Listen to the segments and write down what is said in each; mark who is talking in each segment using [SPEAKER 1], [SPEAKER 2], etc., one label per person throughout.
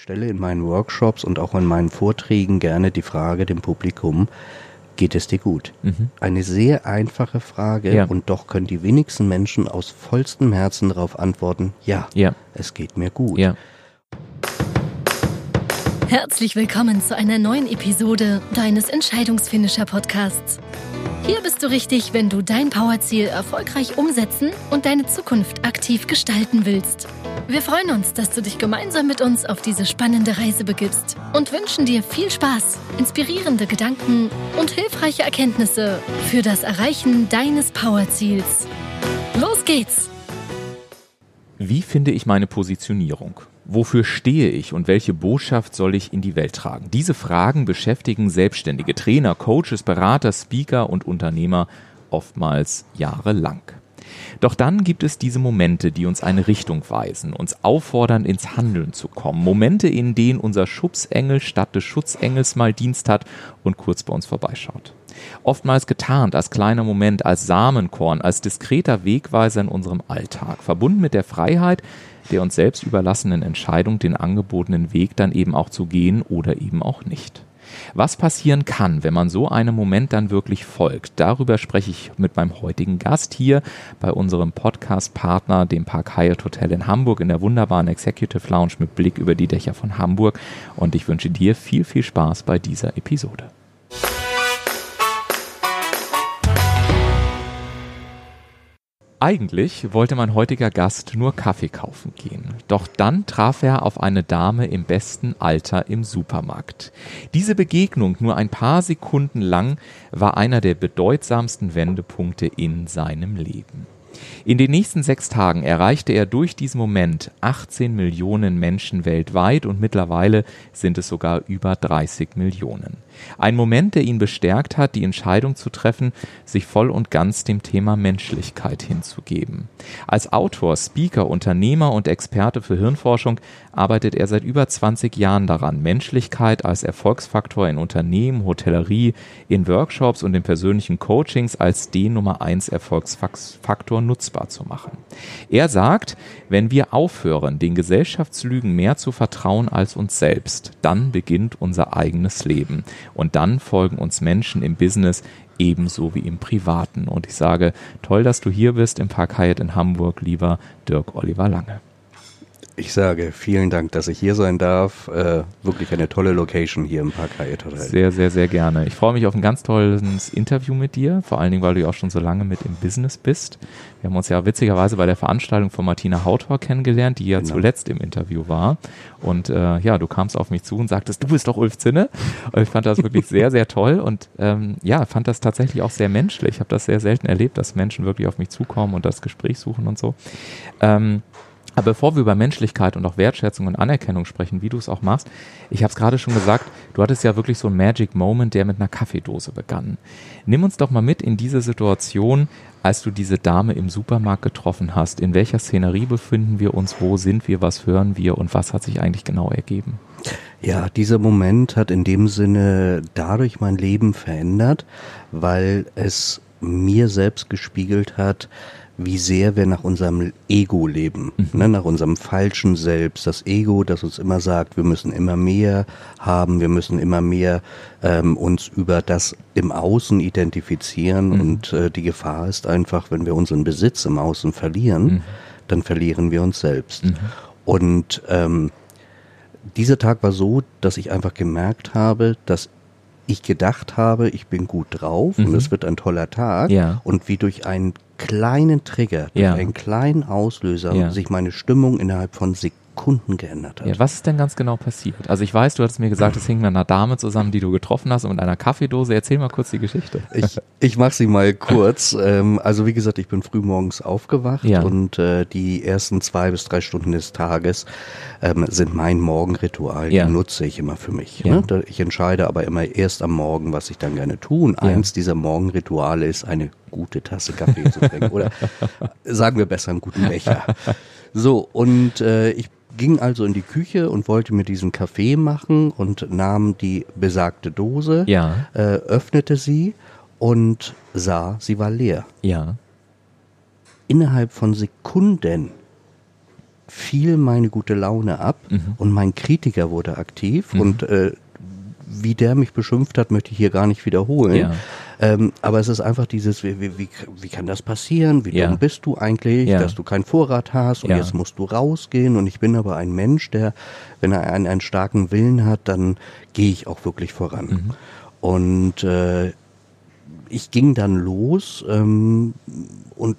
[SPEAKER 1] stelle in meinen Workshops und auch in meinen Vorträgen gerne die Frage dem Publikum, geht es dir gut? Mhm. Eine sehr einfache Frage ja. und doch können die wenigsten Menschen aus vollstem Herzen darauf antworten, ja, ja. es geht mir gut. Ja.
[SPEAKER 2] Herzlich willkommen zu einer neuen Episode deines Entscheidungsfinisher Podcasts. Hier bist du richtig, wenn du dein Powerziel erfolgreich umsetzen und deine Zukunft aktiv gestalten willst. Wir freuen uns, dass du dich gemeinsam mit uns auf diese spannende Reise begibst und wünschen dir viel Spaß, inspirierende Gedanken und hilfreiche Erkenntnisse für das Erreichen deines Powerziels. Los geht's!
[SPEAKER 3] Wie finde ich meine Positionierung? Wofür stehe ich und welche Botschaft soll ich in die Welt tragen? Diese Fragen beschäftigen selbstständige Trainer, Coaches, Berater, Speaker und Unternehmer oftmals jahrelang. Doch dann gibt es diese Momente, die uns eine Richtung weisen, uns auffordern, ins Handeln zu kommen. Momente, in denen unser Schubsengel statt des Schutzengels mal Dienst hat und kurz bei uns vorbeischaut. Oftmals getarnt als kleiner Moment, als Samenkorn, als diskreter Wegweiser in unserem Alltag, verbunden mit der Freiheit, der uns selbst überlassenen Entscheidung, den angebotenen Weg dann eben auch zu gehen oder eben auch nicht. Was passieren kann, wenn man so einem Moment dann wirklich folgt, darüber spreche ich mit meinem heutigen Gast hier bei unserem Podcast-Partner, dem Park Hyatt Hotel in Hamburg, in der wunderbaren Executive Lounge mit Blick über die Dächer von Hamburg. Und ich wünsche dir viel, viel Spaß bei dieser Episode. Eigentlich wollte mein heutiger Gast nur Kaffee kaufen gehen. Doch dann traf er auf eine Dame im besten Alter im Supermarkt. Diese Begegnung, nur ein paar Sekunden lang, war einer der bedeutsamsten Wendepunkte in seinem Leben. In den nächsten sechs Tagen erreichte er durch diesen Moment 18 Millionen Menschen weltweit und mittlerweile sind es sogar über 30 Millionen. Ein Moment, der ihn bestärkt hat, die Entscheidung zu treffen, sich voll und ganz dem Thema Menschlichkeit hinzugeben. Als Autor, Speaker, Unternehmer und Experte für Hirnforschung arbeitet er seit über 20 Jahren daran, Menschlichkeit als Erfolgsfaktor in Unternehmen, Hotellerie, in Workshops und in persönlichen Coachings als den Nummer 1 Erfolgsfaktor nutzbar zu machen. Er sagt, wenn wir aufhören, den Gesellschaftslügen mehr zu vertrauen als uns selbst, dann beginnt unser eigenes Leben. Und dann folgen uns Menschen im Business ebenso wie im Privaten. Und ich sage, toll, dass du hier bist im Park Hyatt in Hamburg, lieber Dirk Oliver Lange.
[SPEAKER 1] Ich sage vielen Dank, dass ich hier sein darf. Äh, wirklich eine tolle Location hier im Park Hyatt
[SPEAKER 3] Hotel. Sehr, sehr, sehr gerne. Ich freue mich auf ein ganz tolles Interview mit dir, vor allen Dingen, weil du ja auch schon so lange mit im Business bist. Wir haben uns ja witzigerweise bei der Veranstaltung von Martina Hautor kennengelernt, die ja genau. zuletzt im Interview war. Und äh, ja, du kamst auf mich zu und sagtest, du bist doch Ulf Zinne. Und ich fand das wirklich sehr, sehr toll und ähm, ja, fand das tatsächlich auch sehr menschlich. Ich habe das sehr selten erlebt, dass Menschen wirklich auf mich zukommen und das Gespräch suchen und so. Ähm, aber bevor wir über Menschlichkeit und auch Wertschätzung und Anerkennung sprechen, wie du es auch machst, ich habe es gerade schon gesagt, du hattest ja wirklich so einen Magic Moment, der mit einer Kaffeedose begann. Nimm uns doch mal mit in diese Situation, als du diese Dame im Supermarkt getroffen hast. In welcher Szenerie befinden wir uns? Wo sind wir? Was hören wir? Und was hat sich eigentlich genau ergeben?
[SPEAKER 1] Ja, dieser Moment hat in dem Sinne dadurch mein Leben verändert, weil es mir selbst gespiegelt hat, wie sehr wir nach unserem Ego leben, mhm. ne, nach unserem falschen Selbst. Das Ego, das uns immer sagt, wir müssen immer mehr haben, wir müssen immer mehr ähm, uns über das im Außen identifizieren. Mhm. Und äh, die Gefahr ist einfach, wenn wir unseren Besitz im Außen verlieren, mhm. dann verlieren wir uns selbst. Mhm. Und ähm, dieser Tag war so, dass ich einfach gemerkt habe, dass ich gedacht habe, ich bin gut drauf mhm. und es wird ein toller Tag. Ja. Und wie durch einen kleinen Trigger, durch ja. einen kleinen Auslöser ja. sich meine Stimmung innerhalb von Sekunden Kunden geändert hat.
[SPEAKER 3] Ja, was ist denn ganz genau passiert? Also ich weiß, du hattest mir gesagt, es hing mit einer Dame zusammen, die du getroffen hast und mit einer Kaffeedose. Erzähl mal kurz die Geschichte.
[SPEAKER 1] Ich, ich mache sie mal kurz. Ähm, also wie gesagt, ich bin früh morgens aufgewacht ja. und äh, die ersten zwei bis drei Stunden des Tages ähm, sind mein Morgenritual. Die nutze ich immer für mich. Ne? Ich entscheide aber immer erst am Morgen, was ich dann gerne tue. Und eins dieser Morgenrituale ist eine gute Tasse Kaffee zu trinken. Oder sagen wir besser einen guten Becher. So, und äh, ich ging also in die Küche und wollte mir diesen Kaffee machen und nahm die besagte Dose, ja. äh, öffnete sie und sah, sie war leer. Ja. Innerhalb von Sekunden fiel meine gute Laune ab
[SPEAKER 3] Mhm.
[SPEAKER 1] und mein Kritiker wurde aktiv und äh, wie der mich beschimpft hat, möchte ich hier gar nicht wiederholen.
[SPEAKER 3] Ja.
[SPEAKER 1] Ähm, aber es ist einfach dieses, wie, wie, wie, wie kann das passieren? Wie
[SPEAKER 3] Ja.
[SPEAKER 1] dumm bist du eigentlich,
[SPEAKER 3] Ja.
[SPEAKER 1] dass du keinen Vorrat hast und
[SPEAKER 3] Ja.
[SPEAKER 1] jetzt musst du rausgehen. Und ich bin aber ein Mensch, der, wenn er einen, einen starken Willen hat, dann gehe ich auch wirklich voran.
[SPEAKER 3] Mhm.
[SPEAKER 1] Und äh, ich ging dann los ähm, und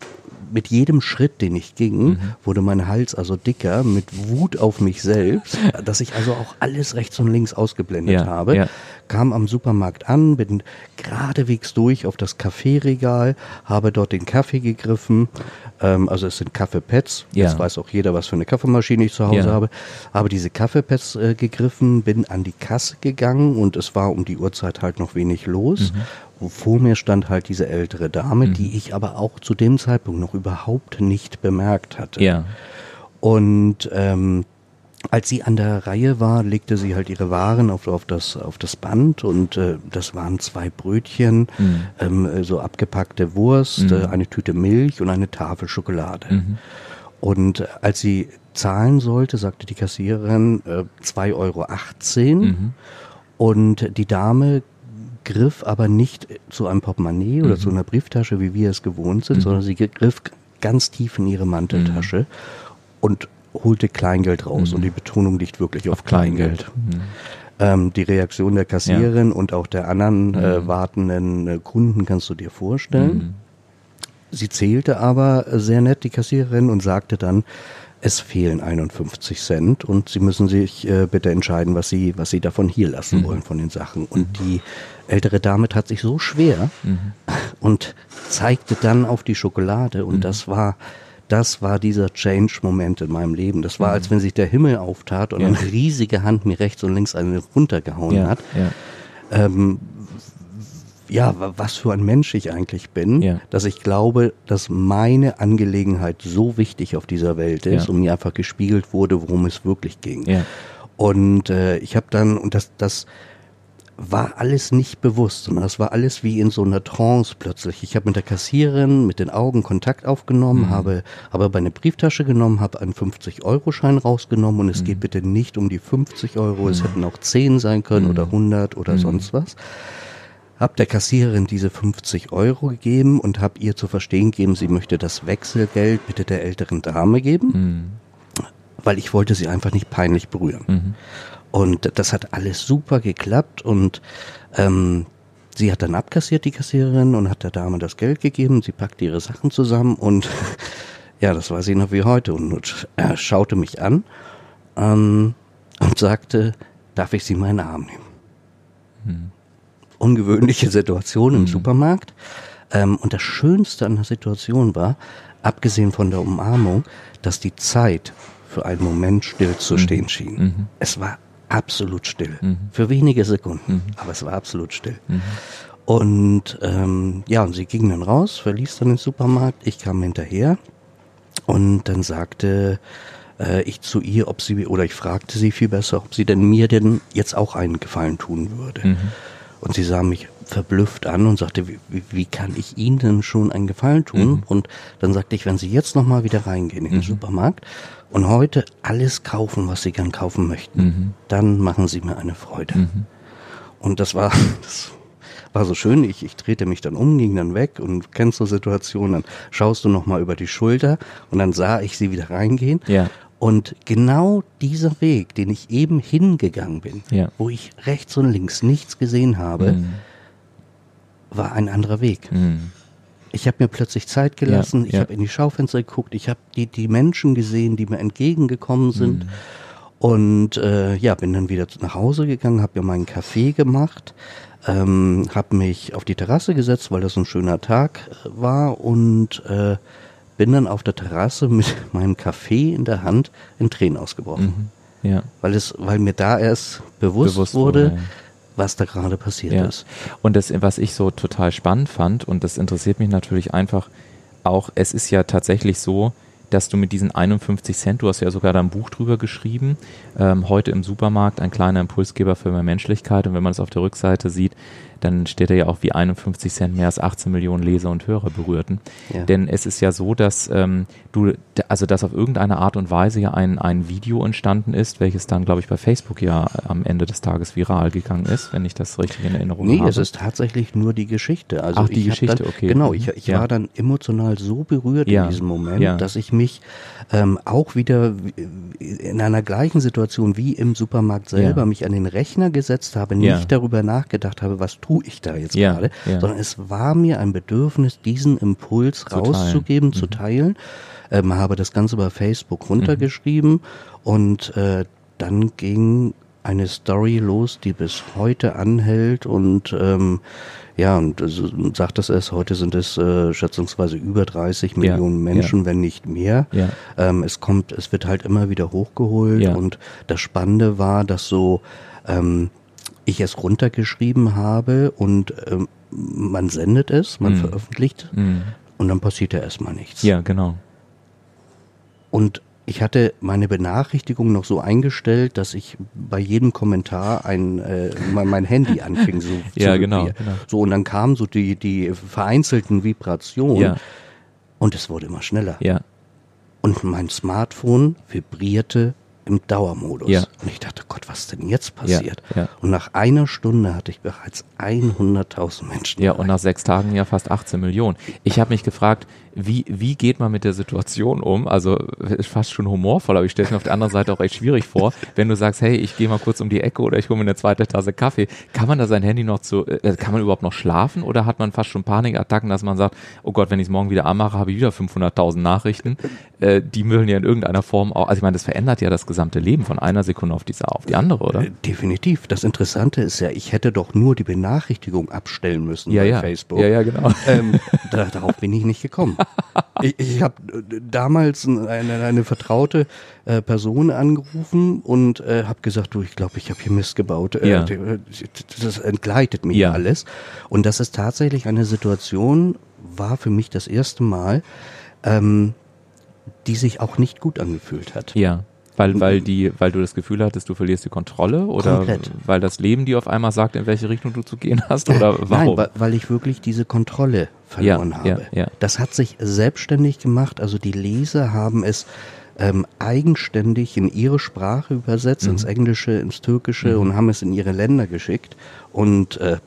[SPEAKER 1] mit jedem Schritt, den ich ging,
[SPEAKER 3] Mhm.
[SPEAKER 1] wurde mein Hals also dicker mit Wut auf mich selbst, dass ich also auch alles rechts und links ausgeblendet
[SPEAKER 3] Ja,
[SPEAKER 1] habe.
[SPEAKER 3] ja.
[SPEAKER 1] Kam am Supermarkt an, bin geradewegs durch auf das Kaffeeregal, habe dort den Kaffee gegriffen. Ähm, also es sind Kaffeepads.
[SPEAKER 3] Ja.
[SPEAKER 1] Jetzt weiß auch jeder, was für eine Kaffeemaschine ich zu Hause
[SPEAKER 3] Ja.
[SPEAKER 1] habe. Habe diese Kaffeepads äh, gegriffen, bin an die Kasse gegangen und es war um die Uhrzeit halt noch wenig los. Vor mir stand halt diese ältere Dame, die ich aber auch zu dem Zeitpunkt noch überhaupt nicht bemerkt hatte.
[SPEAKER 3] Ja.
[SPEAKER 1] Und ähm, als sie an der Reihe war, legte sie halt ihre Waren auf, auf, das, auf das Band und äh, das waren zwei Brötchen,
[SPEAKER 3] Mhm.
[SPEAKER 1] ähm, äh, so abgepackte Wurst, äh, eine Tüte Milch und eine Tafel Schokolade.
[SPEAKER 3] Mhm.
[SPEAKER 1] Und äh, als sie zahlen sollte, sagte die Kassiererin äh, 2,18 Euro.
[SPEAKER 3] Mhm.
[SPEAKER 1] Und die Dame griff aber nicht zu einem Portemonnaie oder zu einer Brieftasche, wie wir es gewohnt sind, sondern sie griff ganz tief in ihre Manteltasche und holte Kleingeld raus. Und die Betonung liegt wirklich auf, Kleingeld.
[SPEAKER 3] Mhm.
[SPEAKER 1] Ähm, die Reaktion der Kassiererin und auch der anderen äh, wartenden äh, Kunden kannst du dir vorstellen.
[SPEAKER 3] Mhm.
[SPEAKER 1] Sie zählte aber sehr nett, die Kassiererin, und sagte dann, es fehlen 51 Cent und Sie müssen sich äh, bitte entscheiden, was Sie, was Sie davon hier lassen
[SPEAKER 3] Mhm.
[SPEAKER 1] wollen von den Sachen. Und die ältere Dame tat sich so schwer
[SPEAKER 3] Mhm.
[SPEAKER 1] und zeigte dann auf die Schokolade und das war das war dieser Change-Moment in meinem Leben. Das war, als wenn sich der Himmel auftat und
[SPEAKER 3] Ja.
[SPEAKER 1] eine riesige Hand mir rechts und links eine runtergehauen
[SPEAKER 3] Ja.
[SPEAKER 1] hat.
[SPEAKER 3] Ja.
[SPEAKER 1] Ähm, ja, wa- was für ein Mensch ich eigentlich bin,
[SPEAKER 3] Ja.
[SPEAKER 1] dass ich glaube, dass meine Angelegenheit so wichtig auf dieser Welt ist
[SPEAKER 3] Ja.
[SPEAKER 1] und mir einfach gespiegelt wurde, worum es wirklich ging.
[SPEAKER 3] Ja.
[SPEAKER 1] Und äh, ich habe dann, und das, das war alles nicht bewusst, sondern das war alles wie in so einer Trance plötzlich. Ich habe mit der Kassiererin mit den Augen Kontakt aufgenommen, habe aber bei eine Brieftasche genommen, habe einen 50-Euro-Schein rausgenommen und es geht bitte nicht um die 50 Euro, es hätten auch 10 sein können oder 100 oder sonst was. Hab der Kassiererin diese 50 Euro gegeben und hab ihr zu verstehen gegeben, sie möchte das Wechselgeld bitte der älteren Dame geben, weil ich wollte sie einfach nicht peinlich berühren. Und das hat alles super geklappt und ähm, sie hat dann abkassiert, die Kassiererin, und hat der Dame das Geld gegeben. Sie packte ihre Sachen zusammen und ja, das war sie noch wie heute und äh, schaute mich an ähm, und sagte, darf ich sie in meinen Arm nehmen? Ungewöhnliche Situation im Supermarkt. Ähm, und das Schönste an der Situation war, abgesehen von der Umarmung, dass die Zeit für einen Moment still zu stehen schien. Es war absolut still. Für wenige Sekunden. Aber es war absolut still. Und ähm, ja, und sie ging dann raus, verließ dann den Supermarkt. Ich kam hinterher und dann sagte äh, ich zu ihr, ob sie, oder ich fragte sie viel besser, ob sie denn mir denn jetzt auch einen Gefallen tun würde. Und sie sah mich verblüfft an und sagte, wie, wie, kann ich Ihnen denn schon einen Gefallen tun? Und dann sagte ich, wenn Sie jetzt nochmal wieder reingehen in den Supermarkt und heute alles kaufen, was Sie gern kaufen möchten, dann machen Sie mir eine Freude. Und das war, das war so schön. Ich, ich drehte mich dann um, ging dann weg und kennst so Situationen, dann schaust du nochmal über die Schulter und dann sah ich sie wieder reingehen.
[SPEAKER 3] Ja.
[SPEAKER 1] Und genau dieser Weg, den ich eben hingegangen bin,
[SPEAKER 3] Ja.
[SPEAKER 1] wo ich rechts und links nichts gesehen habe,
[SPEAKER 3] Mhm.
[SPEAKER 1] war ein anderer Weg.
[SPEAKER 3] Mhm.
[SPEAKER 1] Ich habe mir plötzlich Zeit gelassen,
[SPEAKER 3] Ja,
[SPEAKER 1] ich
[SPEAKER 3] ja.
[SPEAKER 1] habe in die Schaufenster geguckt, ich habe die, die Menschen gesehen, die mir entgegengekommen sind.
[SPEAKER 3] Mhm.
[SPEAKER 1] Und äh, ja, bin dann wieder nach Hause gegangen, habe mir meinen Kaffee gemacht, ähm, habe mich auf die Terrasse gesetzt, weil das ein schöner Tag äh, war und äh, bin dann auf der Terrasse mit meinem Kaffee in der Hand in Tränen ausgebrochen,
[SPEAKER 3] Ja.
[SPEAKER 1] weil es, weil mir da erst bewusst,
[SPEAKER 3] Bewusst
[SPEAKER 1] wurde,
[SPEAKER 3] wurde, ja.
[SPEAKER 1] was da gerade passiert
[SPEAKER 3] Ja.
[SPEAKER 1] ist.
[SPEAKER 3] Und das, was ich so total spannend fand, und das interessiert mich natürlich einfach auch, es ist ja tatsächlich so, dass du mit diesen 51 Cent, du hast ja sogar da ein Buch drüber geschrieben, ähm, heute im Supermarkt ein kleiner Impulsgeber für mehr Menschlichkeit. Und wenn man es auf der Rückseite sieht, dann steht er ja auch wie 51 Cent mehr als 18 Millionen Leser und Hörer berührten.
[SPEAKER 1] Ja.
[SPEAKER 3] Denn es ist ja so, dass ähm, du, also dass auf irgendeine Art und Weise ja ein, ein Video entstanden ist, welches dann, glaube ich, bei Facebook ja am Ende des Tages viral gegangen ist, wenn ich das richtig in Erinnerung
[SPEAKER 1] Nee,
[SPEAKER 3] habe.
[SPEAKER 1] es ist tatsächlich nur die Geschichte. Also
[SPEAKER 3] Ach, die Geschichte,
[SPEAKER 1] dann,
[SPEAKER 3] okay.
[SPEAKER 1] Genau, ich, ich
[SPEAKER 3] Ja.
[SPEAKER 1] war dann emotional so berührt
[SPEAKER 3] Ja.
[SPEAKER 1] in diesem Moment, dass ich mich ähm, auch wieder in einer gleichen Situation wie im Supermarkt selber
[SPEAKER 3] Ja.
[SPEAKER 1] mich an den Rechner gesetzt habe, nicht
[SPEAKER 3] Ja.
[SPEAKER 1] darüber nachgedacht habe, was tue ich da jetzt
[SPEAKER 3] Ja,
[SPEAKER 1] gerade, sondern es war mir ein Bedürfnis, diesen Impuls
[SPEAKER 3] teilen.
[SPEAKER 1] rauszugeben, zu teilen. Ähm, habe das Ganze bei Facebook runtergeschrieben und äh, dann ging eine Story los, die bis heute anhält und ähm, ja, und sagt es es, heute sind es äh, schätzungsweise über 30 Millionen Menschen, wenn nicht mehr.
[SPEAKER 3] Ja.
[SPEAKER 1] Ähm, es kommt, es wird halt immer wieder hochgeholt
[SPEAKER 3] Ja.
[SPEAKER 1] und das Spannende war, dass so ähm, ich es runtergeschrieben habe und ähm, man sendet es, man
[SPEAKER 3] Mhm.
[SPEAKER 1] veröffentlicht
[SPEAKER 3] Mhm.
[SPEAKER 1] und dann passiert ja erstmal nichts.
[SPEAKER 3] Ja, genau.
[SPEAKER 1] Und ich hatte meine Benachrichtigung noch so eingestellt, dass ich bei jedem Kommentar ein äh, mein, Handy anfing so
[SPEAKER 3] Ja,
[SPEAKER 1] zu
[SPEAKER 3] genau, genau.
[SPEAKER 1] So und dann kamen so die die vereinzelten Vibrationen
[SPEAKER 3] Ja,
[SPEAKER 1] und es wurde immer schneller.
[SPEAKER 3] ja,
[SPEAKER 1] Und mein Smartphone vibrierte im Dauermodus.
[SPEAKER 3] Ja.
[SPEAKER 1] Und ich dachte, Gott, was denn jetzt passiert?
[SPEAKER 3] ja.
[SPEAKER 1] Und nach einer Stunde hatte ich bereits 100.000 Menschen.
[SPEAKER 3] ja, und nach sechs Tagen ja fast 18 Millionen. Ich habe mich gefragt, wie, wie geht man mit der Situation um? Also ist fast schon humorvoll, aber ich stelle es mir auf der anderen Seite auch echt schwierig vor, wenn du sagst, hey, ich gehe mal kurz um die Ecke oder ich hole mir eine zweite Tasse Kaffee. Kann man da sein Handy noch zu, äh, kann man überhaupt noch schlafen oder hat man fast schon Panikattacken, dass man sagt, oh Gott, wenn ich es morgen wieder anmache, habe ich wieder 500.000 Nachrichten. Äh, die müssen ja in irgendeiner Form auch, also ich meine, das verändert ja das gesamte Leben von einer Sekunde auf die, auf die andere, oder?
[SPEAKER 1] Äh, Definitiv. Das Interessante ist ja, ich hätte doch nur die Benachrichtigung abstellen müssen
[SPEAKER 3] Ja,
[SPEAKER 1] bei
[SPEAKER 3] ja.
[SPEAKER 1] Facebook.
[SPEAKER 3] Ja, ja, genau.
[SPEAKER 1] ähm, da, darauf bin ich nicht gekommen. Ich, ich habe damals eine, eine vertraute äh, Person angerufen und äh, habe gesagt, du, ich glaube, ich habe hier Mist gebaut. Äh,
[SPEAKER 3] Ja.
[SPEAKER 1] Das entgleitet mich
[SPEAKER 3] Ja.
[SPEAKER 1] alles. Und das ist tatsächlich eine Situation, war für mich das erste Mal, ähm, die sich auch nicht gut angefühlt hat.
[SPEAKER 3] Ja. Weil, weil, die, weil du das Gefühl hattest, du verlierst die Kontrolle oder
[SPEAKER 1] Komplett.
[SPEAKER 3] weil das Leben dir auf einmal sagt, in welche Richtung du zu gehen hast oder warum?
[SPEAKER 1] Nein, weil, ich wirklich diese Kontrolle verloren
[SPEAKER 3] Ja,
[SPEAKER 1] habe.
[SPEAKER 3] ja, ja.
[SPEAKER 1] Das hat sich selbstständig gemacht. Also die Leser haben es ähm, eigenständig in ihre Sprache übersetzt,
[SPEAKER 3] Mhm.
[SPEAKER 1] ins Englische, ins Türkische und haben es in ihre Länder geschickt. Und äh,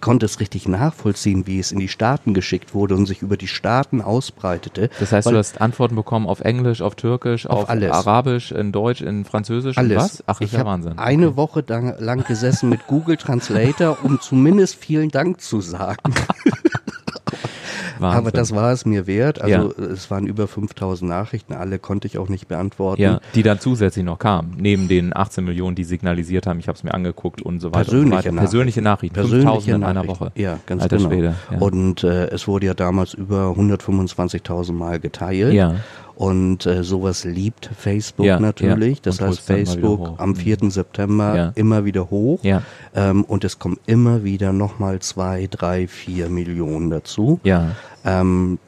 [SPEAKER 1] konnte es richtig nachvollziehen, wie es in die Staaten geschickt wurde und sich über die Staaten ausbreitete.
[SPEAKER 3] das heißt, du hast Antworten bekommen auf Englisch, auf Türkisch, auf,
[SPEAKER 1] Auf alles.
[SPEAKER 3] Arabisch, in Deutsch, in Französisch und
[SPEAKER 1] alles.
[SPEAKER 3] was? Ach,
[SPEAKER 1] ich
[SPEAKER 3] ja Wahnsinn.
[SPEAKER 1] eine Woche da- lang gesessen mit Google Translator, um zumindest vielen Dank zu sagen.
[SPEAKER 3] Wahnsinn.
[SPEAKER 1] Aber das war es mir wert. Also
[SPEAKER 3] Ja.
[SPEAKER 1] es waren über 5000 Nachrichten, alle konnte ich auch nicht beantworten.
[SPEAKER 3] ja, die dann zusätzlich noch kamen, neben den 18 Millionen, die signalisiert haben, ich habe es mir angeguckt und so weiter.
[SPEAKER 1] Persönliche
[SPEAKER 3] und so weiter.
[SPEAKER 1] Nachrichten.
[SPEAKER 3] Persönliche Nachrichten,
[SPEAKER 1] Persönliche
[SPEAKER 3] 5000 in einer. Woche.
[SPEAKER 1] Ja, ganz
[SPEAKER 3] Alter
[SPEAKER 1] genau.
[SPEAKER 3] Schwede. Ja.
[SPEAKER 1] Und äh, es wurde ja damals über 125.000 Mal geteilt.
[SPEAKER 3] Ja.
[SPEAKER 1] Und äh, sowas liebt Facebook
[SPEAKER 3] Ja,
[SPEAKER 1] natürlich.
[SPEAKER 3] ja.
[SPEAKER 1] Das heißt, Facebook am
[SPEAKER 3] Mhm.
[SPEAKER 1] 4. September
[SPEAKER 3] Ja.
[SPEAKER 1] immer wieder hoch.
[SPEAKER 3] Ja.
[SPEAKER 1] Ähm, und es kommen immer wieder nochmal zwei, drei, vier Millionen dazu.
[SPEAKER 3] ja,
[SPEAKER 1] Ähm,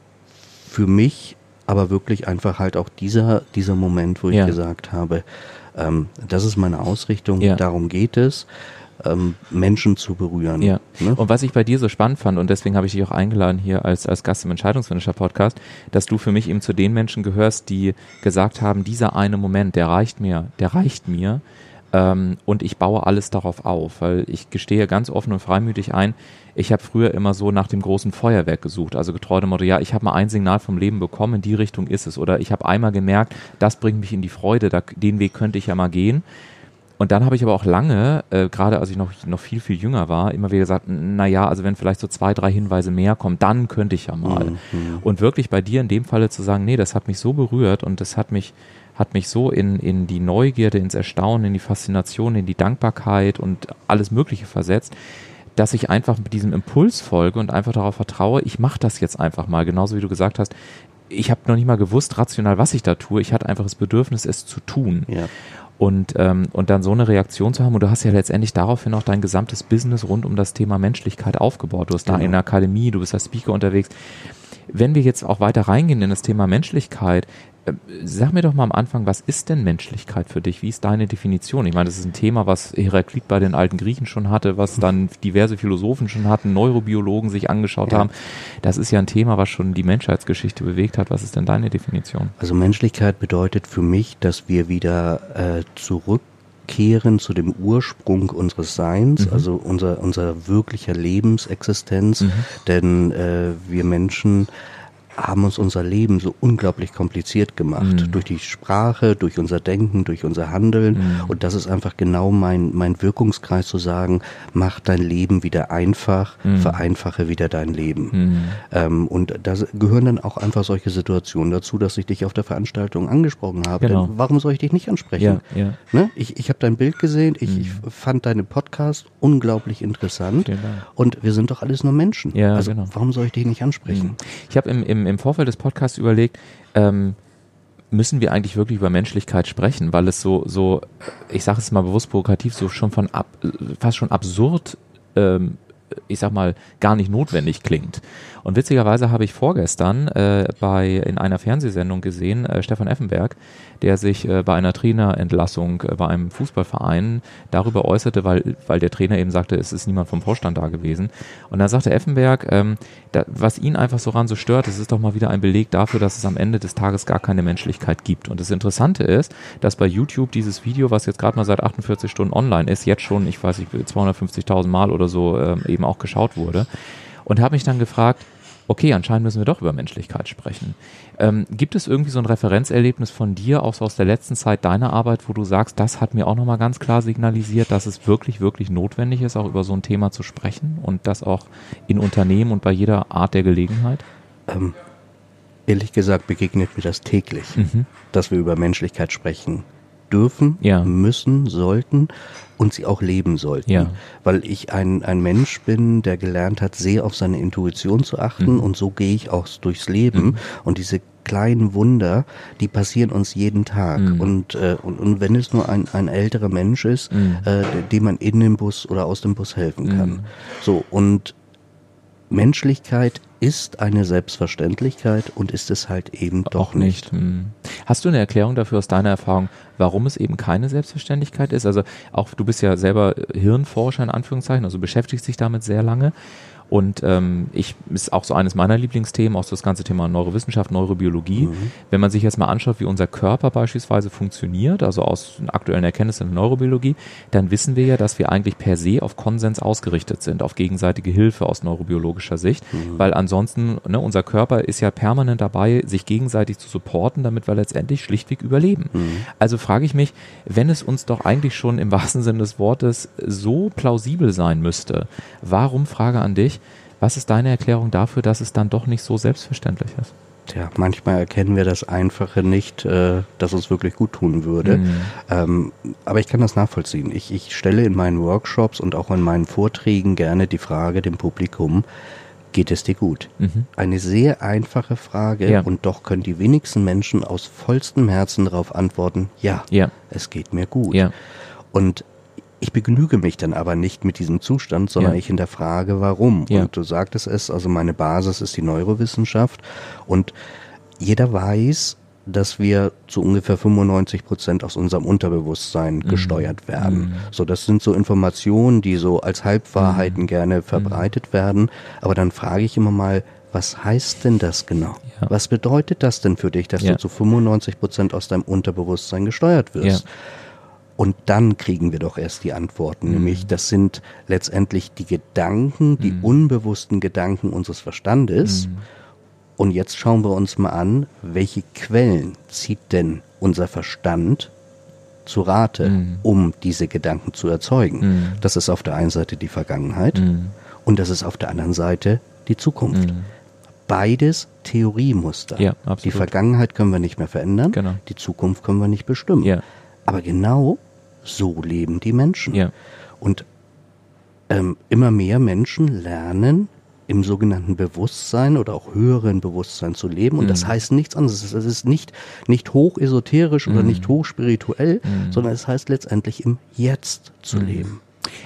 [SPEAKER 1] für mich aber wirklich einfach halt auch dieser, dieser Moment, wo ich gesagt habe, ähm, das ist meine Ausrichtung, darum geht es, ähm, Menschen zu berühren.
[SPEAKER 3] Ja.
[SPEAKER 1] Ne?
[SPEAKER 3] Und was ich bei dir so spannend fand, und deswegen habe ich dich auch eingeladen hier als, als Gast im Entscheidungsfinisher-Podcast, dass du für mich eben zu den Menschen gehörst, die gesagt haben, dieser eine Moment, der reicht mir, der reicht mir. Ähm, und ich baue alles darauf auf, weil ich gestehe ganz offen und freimütig ein, ich habe früher immer so nach dem großen Feuerwerk gesucht, also getreu dem Motto, ja, ich habe mal ein Signal vom Leben bekommen, in die Richtung ist es. Oder ich habe einmal gemerkt, das bringt mich in die Freude, da, den Weg könnte ich ja mal gehen. Und dann habe ich aber auch lange, äh, gerade als ich noch, noch viel, viel jünger war, immer wieder gesagt, naja, also wenn vielleicht so zwei, drei Hinweise mehr kommen, dann könnte ich ja mal.
[SPEAKER 1] Mhm.
[SPEAKER 3] Und wirklich bei dir in dem Falle zu sagen, nee, das hat mich so berührt und das hat mich, hat mich so in, in die Neugierde, ins Erstaunen, in die Faszination, in die Dankbarkeit und alles Mögliche versetzt, dass ich einfach mit diesem Impuls folge und einfach darauf vertraue, ich mache das jetzt einfach mal, genauso wie du gesagt hast. Ich habe noch nicht mal gewusst, rational, was ich da tue. Ich hatte einfach das Bedürfnis, es zu tun.
[SPEAKER 1] Ja.
[SPEAKER 3] Und, ähm, und dann so eine Reaktion zu haben, und du hast ja letztendlich daraufhin auch dein gesamtes Business rund um das Thema Menschlichkeit aufgebaut. Du hast da
[SPEAKER 1] Genau.
[SPEAKER 3] in der Akademie, du bist als Speaker unterwegs. Wenn wir jetzt auch weiter reingehen in das Thema Menschlichkeit, sag mir doch mal am Anfang, was ist denn Menschlichkeit für dich? Wie ist deine Definition? Ich meine, das ist ein Thema, was Heraklit bei den alten Griechen schon hatte, was dann diverse Philosophen schon hatten, Neurobiologen sich angeschaut ja. haben. Das ist ja ein Thema, was schon die Menschheitsgeschichte bewegt hat. Was ist denn deine Definition?
[SPEAKER 1] Also Menschlichkeit bedeutet für mich, dass wir wieder äh, zurückkehren zu dem Ursprung unseres Seins, mhm. also unser, unser wirklicher Lebensexistenz. Mhm. Denn äh, wir Menschen haben uns unser Leben so unglaublich kompliziert gemacht. Mhm. Durch die Sprache, durch unser Denken, durch unser Handeln. Mhm. Und das ist einfach genau mein, mein Wirkungskreis zu sagen, mach dein Leben wieder einfach, mhm. vereinfache wieder dein Leben. Mhm. Ähm, und da gehören dann auch einfach solche Situationen dazu, dass ich dich auf der Veranstaltung angesprochen habe. Genau. Denn warum soll ich dich nicht ansprechen? Ja, ja. Ne? Ich, ich habe dein Bild gesehen, ich, ich mhm. fand deinen Podcast unglaublich interessant. Genau. Und wir sind doch alles nur Menschen. Ja, also genau. warum soll ich dich nicht ansprechen? Mhm.
[SPEAKER 3] Ich habe im, im im, Vorfeld des Podcasts überlegt, ähm, müssen wir eigentlich wirklich über Menschlichkeit sprechen, weil es so, so, ich sage es mal bewusst provokativ, so schon von ab, fast schon absurd, ähm, ich sag mal, gar nicht notwendig klingt. Und witzigerweise habe ich vorgestern äh, bei in einer Fernsehsendung gesehen, äh, Stefan Effenberg, der sich äh, bei einer Trainerentlassung äh, bei einem Fußballverein darüber äußerte, weil, weil der Trainer eben sagte, es ist niemand vom Vorstand da gewesen. Und da sagte Effenberg, ähm, da, was ihn einfach so ran so stört, es ist doch mal wieder ein Beleg dafür, dass es am Ende des Tages gar keine Menschlichkeit gibt. Und das Interessante ist, dass bei YouTube dieses Video, was jetzt gerade mal seit 48 Stunden online ist, jetzt schon, ich weiß nicht, 250.000 Mal oder so äh, eben auch geschaut wurde. Und habe mich dann gefragt, okay, anscheinend müssen wir doch über Menschlichkeit sprechen. Ähm, gibt es irgendwie so ein Referenzerlebnis von dir, auch so aus der letzten Zeit deiner Arbeit, wo du sagst, das hat mir auch nochmal ganz klar signalisiert, dass es wirklich, wirklich notwendig ist, auch über so ein Thema zu sprechen und das auch in Unternehmen und bei jeder Art der Gelegenheit? Ähm,
[SPEAKER 1] ehrlich gesagt begegnet mir das täglich, mhm. dass wir über Menschlichkeit sprechen dürfen, ja. müssen, sollten und sie auch leben sollten. Ja. Weil ich ein, ein Mensch bin, der gelernt hat, sehr auf seine Intuition zu achten mhm. und so gehe ich auch durchs Leben. Mhm. Und diese kleinen Wunder, die passieren uns jeden Tag. Mhm. Und, äh, und, und wenn es nur ein, ein älterer Mensch ist, mhm. äh, dem man in den Bus oder aus dem Bus helfen kann. Mhm. So, und Menschlichkeit ist eine Selbstverständlichkeit und ist es halt eben doch Auch nicht. nicht. Hm.
[SPEAKER 3] Hast du eine Erklärung dafür aus deiner Erfahrung, warum es eben keine Selbstverständlichkeit ist? Also auch du bist ja selber Hirnforscher in Anführungszeichen, also beschäftigst dich damit sehr lange. Und ähm, ich ist auch so eines meiner Lieblingsthemen, auch so das ganze Thema Neurowissenschaft, Neurobiologie. Mhm. Wenn man sich jetzt mal anschaut, wie unser Körper beispielsweise funktioniert, also aus aktuellen Erkenntnissen in der Neurobiologie, dann wissen wir ja, dass wir eigentlich per se auf Konsens ausgerichtet sind, auf gegenseitige Hilfe aus neurobiologischer Sicht, mhm. weil ansonsten, ne, unser Körper ist ja permanent dabei, sich gegenseitig zu supporten, damit wir letztendlich schlichtweg überleben. Mhm. Also frage ich mich, wenn es uns doch eigentlich schon im wahrsten Sinne des Wortes so plausibel sein müsste, warum, Frage an dich, was ist deine Erklärung dafür, dass es dann doch nicht so selbstverständlich ist?
[SPEAKER 1] Tja, manchmal erkennen wir das Einfache nicht, äh, dass es wirklich gut tun würde. Mhm. Ähm, aber ich kann das nachvollziehen. Ich, ich stelle in meinen Workshops und auch in meinen Vorträgen gerne die Frage dem Publikum, geht es dir gut? Mhm. Eine sehr einfache Frage ja. und doch können die wenigsten Menschen aus vollstem Herzen darauf antworten, ja, ja. es geht mir gut. Ja. Und ich begnüge mich dann aber nicht mit diesem Zustand, sondern ja. ich hinterfrage, warum. Ja. Und du sagtest es, also meine Basis ist die Neurowissenschaft und jeder weiß, dass wir zu ungefähr 95 Prozent aus unserem Unterbewusstsein mhm. gesteuert werden. Mhm. So, das sind so Informationen, die so als Halbwahrheiten mhm. gerne verbreitet mhm. werden. Aber dann frage ich immer mal, was heißt denn das genau? Ja. Was bedeutet das denn für dich, dass ja. du zu 95 Prozent aus deinem Unterbewusstsein gesteuert wirst? Ja. Und dann kriegen wir doch erst die Antworten. Mhm. Nämlich, das sind letztendlich die Gedanken, die mhm. unbewussten Gedanken unseres Verstandes. Mhm. Und jetzt schauen wir uns mal an, welche Quellen zieht denn unser Verstand zu Rate, mhm. um diese Gedanken zu erzeugen. Mhm. Das ist auf der einen Seite die Vergangenheit mhm. und das ist auf der anderen Seite die Zukunft. Beides Theoriemuster. Ja, die Vergangenheit können wir nicht mehr verändern, genau. die Zukunft können wir nicht bestimmen. Ja. Aber genau so leben die Menschen. Ja. Und ähm, immer mehr Menschen lernen im sogenannten Bewusstsein oder auch höheren Bewusstsein zu leben. Und mhm. das heißt nichts anderes. Es ist nicht, nicht hoch esoterisch mhm. oder nicht hoch spirituell, mhm. sondern es heißt letztendlich im Jetzt zu mhm. leben.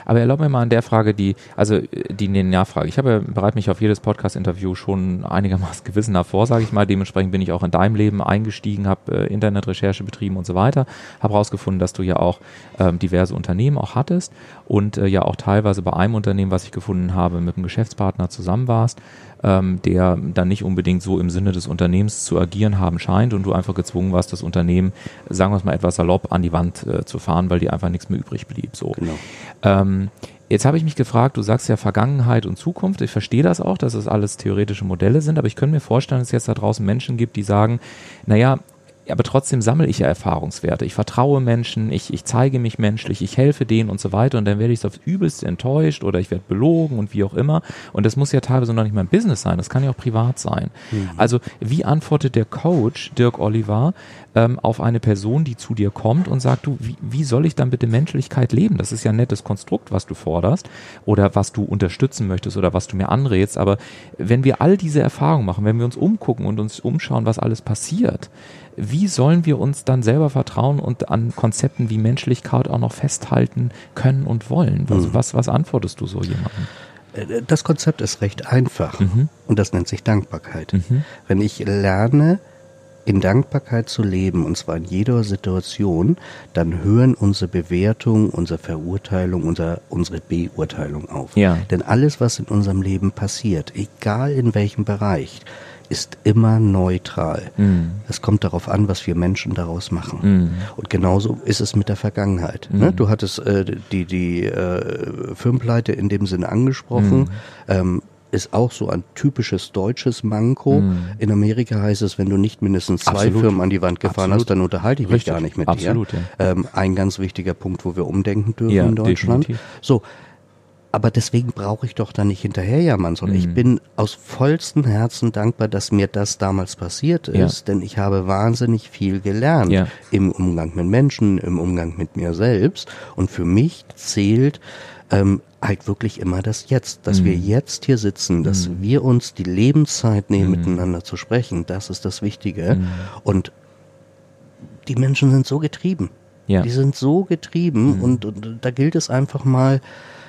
[SPEAKER 3] Aber erlaub mir mal an der Frage, die, also die Nachfrage. Ich habe ja bereit mich auf jedes Podcast-Interview schon einigermaßen gewissenhaft vor, sage ich mal. Dementsprechend bin ich auch in deinem Leben eingestiegen, habe äh, Internetrecherche betrieben und so weiter. Habe herausgefunden, dass du ja auch ähm, diverse Unternehmen auch hattest und äh, ja auch teilweise bei einem Unternehmen, was ich gefunden habe, mit einem Geschäftspartner zusammen warst ähm, der dann nicht unbedingt so im Sinne des Unternehmens zu agieren haben scheint und du einfach gezwungen warst, das Unternehmen, sagen wir es mal etwas salopp, an die Wand äh, zu fahren, weil dir einfach nichts mehr übrig blieb. So. Genau. Ähm, Jetzt habe ich mich gefragt, du sagst ja Vergangenheit und Zukunft. Ich verstehe das auch, dass es alles theoretische Modelle sind, aber ich könnte mir vorstellen, dass es jetzt da draußen Menschen gibt, die sagen, naja, aber trotzdem sammle ich ja Erfahrungswerte. Ich vertraue Menschen, ich, ich zeige mich menschlich, ich helfe denen und so weiter und dann werde ich aufs übelst enttäuscht oder ich werde belogen und wie auch immer. Und das muss ja teilweise noch nicht mein Business sein, das kann ja auch privat sein. Mhm. Also wie antwortet der Coach Dirk Oliver ähm, auf eine Person, die zu dir kommt und sagt, du, wie, wie soll ich dann bitte Menschlichkeit leben? Das ist ja ein nettes Konstrukt, was du forderst oder was du unterstützen möchtest oder was du mir anrätst. Aber wenn wir all diese Erfahrungen machen, wenn wir uns umgucken und uns umschauen, was alles passiert, wie sollen wir uns dann selber vertrauen und an Konzepten wie Menschlichkeit auch noch festhalten können und wollen? Was, mhm. was, was antwortest du so jemandem?
[SPEAKER 1] Äh, das Konzept ist recht einfach mhm. und das nennt sich Dankbarkeit. Mhm. Wenn ich lerne, in Dankbarkeit zu leben, und zwar in jeder Situation, dann hören unsere Bewertung, unsere Verurteilung, unser, unsere Beurteilung auf. Ja. Denn alles, was in unserem Leben passiert, egal in welchem Bereich, ist immer neutral. Mm. Es kommt darauf an, was wir Menschen daraus machen. Mm. Und genauso ist es mit der Vergangenheit. Mm. Ne? Du hattest äh, die, die äh, Firmenpleite in dem Sinne angesprochen. Ähm, ist auch so ein typisches deutsches Manko. Mm. In Amerika heißt es, wenn du nicht mindestens zwei Absolut. Firmen an die Wand gefahren Absolut. hast, dann unterhalte ich mich Richtig. gar nicht mit Absolut, dir. Ja. Ähm, ein ganz wichtiger Punkt, wo wir umdenken dürfen ja, in Deutschland. Definitiv. So, aber deswegen brauche ich doch da nicht hinterherjammern, sondern mhm. ich bin aus vollstem Herzen dankbar, dass mir das damals passiert ist, ja. denn ich habe wahnsinnig viel gelernt ja. im Umgang mit Menschen, im Umgang mit mir selbst. Und für mich zählt ähm, halt wirklich immer das Jetzt, dass mhm. wir jetzt hier sitzen, dass mhm. wir uns die Lebenszeit nehmen, mhm. miteinander zu sprechen. Das ist das Wichtige. Mhm. Und die Menschen sind so getrieben. Ja. Die sind so getrieben mhm. und, und da gilt es einfach mal,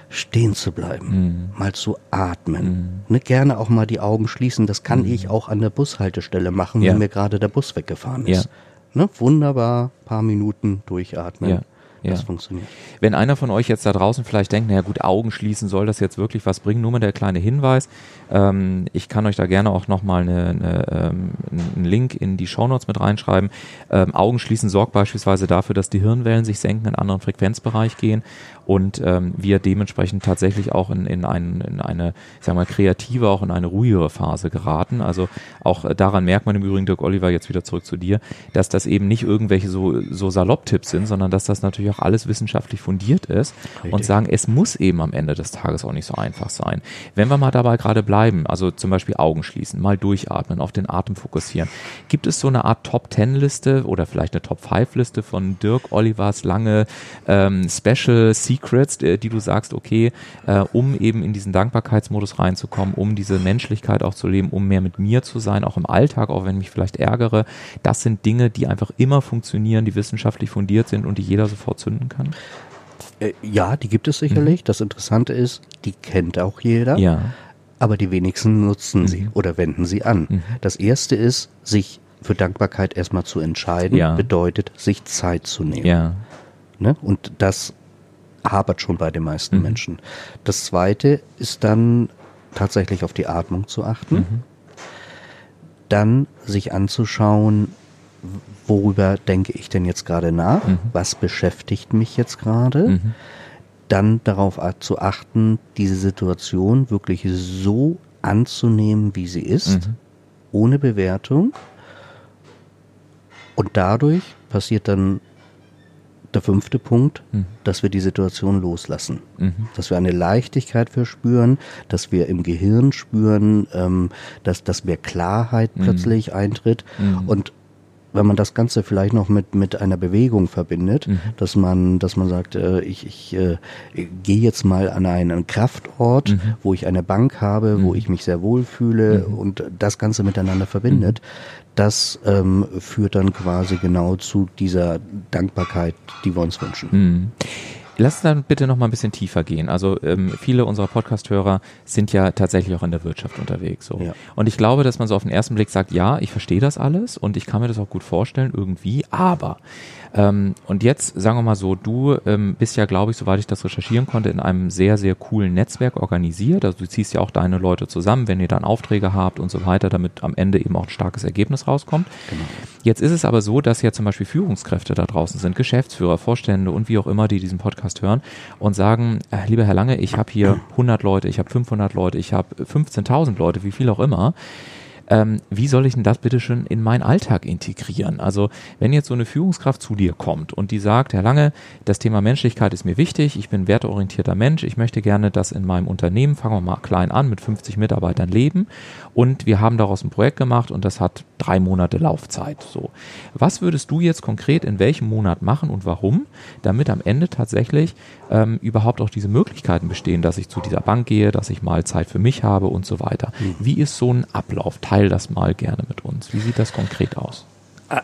[SPEAKER 1] stehen zu bleiben, mhm. mal zu atmen. Mhm. Ne, gerne auch mal die Augen schließen. Das kann mhm. ich auch an der Bushaltestelle machen, ja. wenn mir gerade der Bus weggefahren ist. Ja. Ne, wunderbar, paar Minuten durchatmen. Ja. Ja. Das funktioniert.
[SPEAKER 3] Wenn einer von euch jetzt da draußen vielleicht denkt, naja gut, Augen schließen, soll das jetzt wirklich was bringen? Nur mal der kleine Hinweis. Ähm, ich kann euch da gerne auch nochmal eine, eine, ähm, einen Link in die Shownotes mit reinschreiben. Ähm, Augen schließen sorgt beispielsweise dafür, dass die Hirnwellen sich senken, in einen anderen Frequenzbereich gehen und ähm, wir dementsprechend tatsächlich auch in, in, ein, in eine, ich sag mal, kreative, auch in eine ruhigere Phase geraten. Also auch äh, daran merkt man im Übrigen, Dirk Oliver, jetzt wieder zurück zu dir, dass das eben nicht irgendwelche so, so Salopp-Tipps sind, sondern dass das natürlich auch alles wissenschaftlich fundiert ist Richtig. und sagen, es muss eben am Ende des Tages auch nicht so einfach sein. Wenn wir mal dabei gerade bleiben, also zum Beispiel Augen schließen, mal durchatmen, auf den Atem fokussieren, gibt es so eine Art Top-10-Liste oder vielleicht eine Top-5-Liste von Dirk Olivers lange ähm, Special Secret Secrets, die, die du sagst, okay, äh, um eben in diesen Dankbarkeitsmodus reinzukommen, um diese Menschlichkeit auch zu leben, um mehr mit mir zu sein, auch im Alltag, auch wenn ich mich vielleicht ärgere. Das sind Dinge, die einfach immer funktionieren, die wissenschaftlich fundiert sind und die jeder sofort zünden kann.
[SPEAKER 1] Äh, ja, die gibt es sicherlich. Mhm. Das Interessante ist, die kennt auch jeder. Ja. Aber die wenigsten nutzen mhm. sie oder wenden sie an. Mhm. Das erste ist, sich für Dankbarkeit erstmal zu entscheiden, ja. bedeutet, sich Zeit zu nehmen. Ja. Ne? Und das hapert schon bei den meisten mhm. Menschen. Das zweite ist dann tatsächlich auf die Atmung zu achten. Mhm. Dann sich anzuschauen, worüber denke ich denn jetzt gerade nach? Mhm. Was beschäftigt mich jetzt gerade? Mhm. Dann darauf zu achten, diese Situation wirklich so anzunehmen, wie sie ist, mhm. ohne Bewertung. Und dadurch passiert dann der fünfte Punkt, mhm. dass wir die Situation loslassen. Mhm. Dass wir eine Leichtigkeit verspüren, dass wir im Gehirn spüren, ähm, dass, dass mehr Klarheit mhm. plötzlich eintritt. Mhm. Und wenn man das Ganze vielleicht noch mit, mit einer Bewegung verbindet, mhm. dass man, dass man sagt, äh, ich, ich äh, gehe jetzt mal an einen Kraftort, mhm. wo ich eine Bank habe, wo ich mich sehr wohl fühle und das Ganze miteinander verbindet. Das ähm, führt dann quasi genau zu dieser Dankbarkeit, die wir uns wünschen.
[SPEAKER 3] Mhm. lass uns dann bitte noch mal ein bisschen tiefer gehen. Also ähm, viele unserer Podcast-Hörer sind ja tatsächlich auch in der Wirtschaft unterwegs. So.
[SPEAKER 1] Ja.
[SPEAKER 3] Und ich glaube, dass man so auf den ersten Blick sagt, ja, ich verstehe das alles und ich kann mir das auch gut vorstellen irgendwie, aber ähm, und jetzt sagen wir mal so, du ähm, bist ja, glaube ich, soweit ich das recherchieren konnte, in einem sehr, sehr coolen Netzwerk organisiert. Also du ziehst ja auch deine Leute zusammen, wenn ihr dann Aufträge habt und so weiter, damit am Ende eben auch ein starkes Ergebnis rauskommt.
[SPEAKER 1] Genau.
[SPEAKER 3] Jetzt ist es aber so, dass ja zum Beispiel Führungskräfte da draußen sind, Geschäftsführer, Vorstände und wie auch immer, die diesen Podcast hören und sagen, äh, lieber Herr Lange, ich habe hier 100 Leute, ich habe 500 Leute, ich habe 15.000 Leute, wie viel auch immer ähm, wie soll ich denn das bitte schon in meinen Alltag integrieren? Also wenn jetzt so eine Führungskraft zu dir kommt und die sagt, Herr Lange, das Thema Menschlichkeit ist mir wichtig, ich bin werteorientierter Mensch, ich möchte gerne das in meinem Unternehmen, fangen wir mal klein an, mit 50 Mitarbeitern leben und wir haben daraus ein Projekt gemacht und das hat drei Monate Laufzeit. So, was würdest du jetzt konkret in welchem Monat machen und warum, damit am Ende tatsächlich ähm, überhaupt auch diese Möglichkeiten bestehen, dass ich zu dieser Bank gehe, dass ich mal Zeit für mich habe und so weiter.
[SPEAKER 1] Mhm.
[SPEAKER 3] Wie ist so ein Ablauf? Teil das mal gerne mit uns. Wie sieht das konkret aus?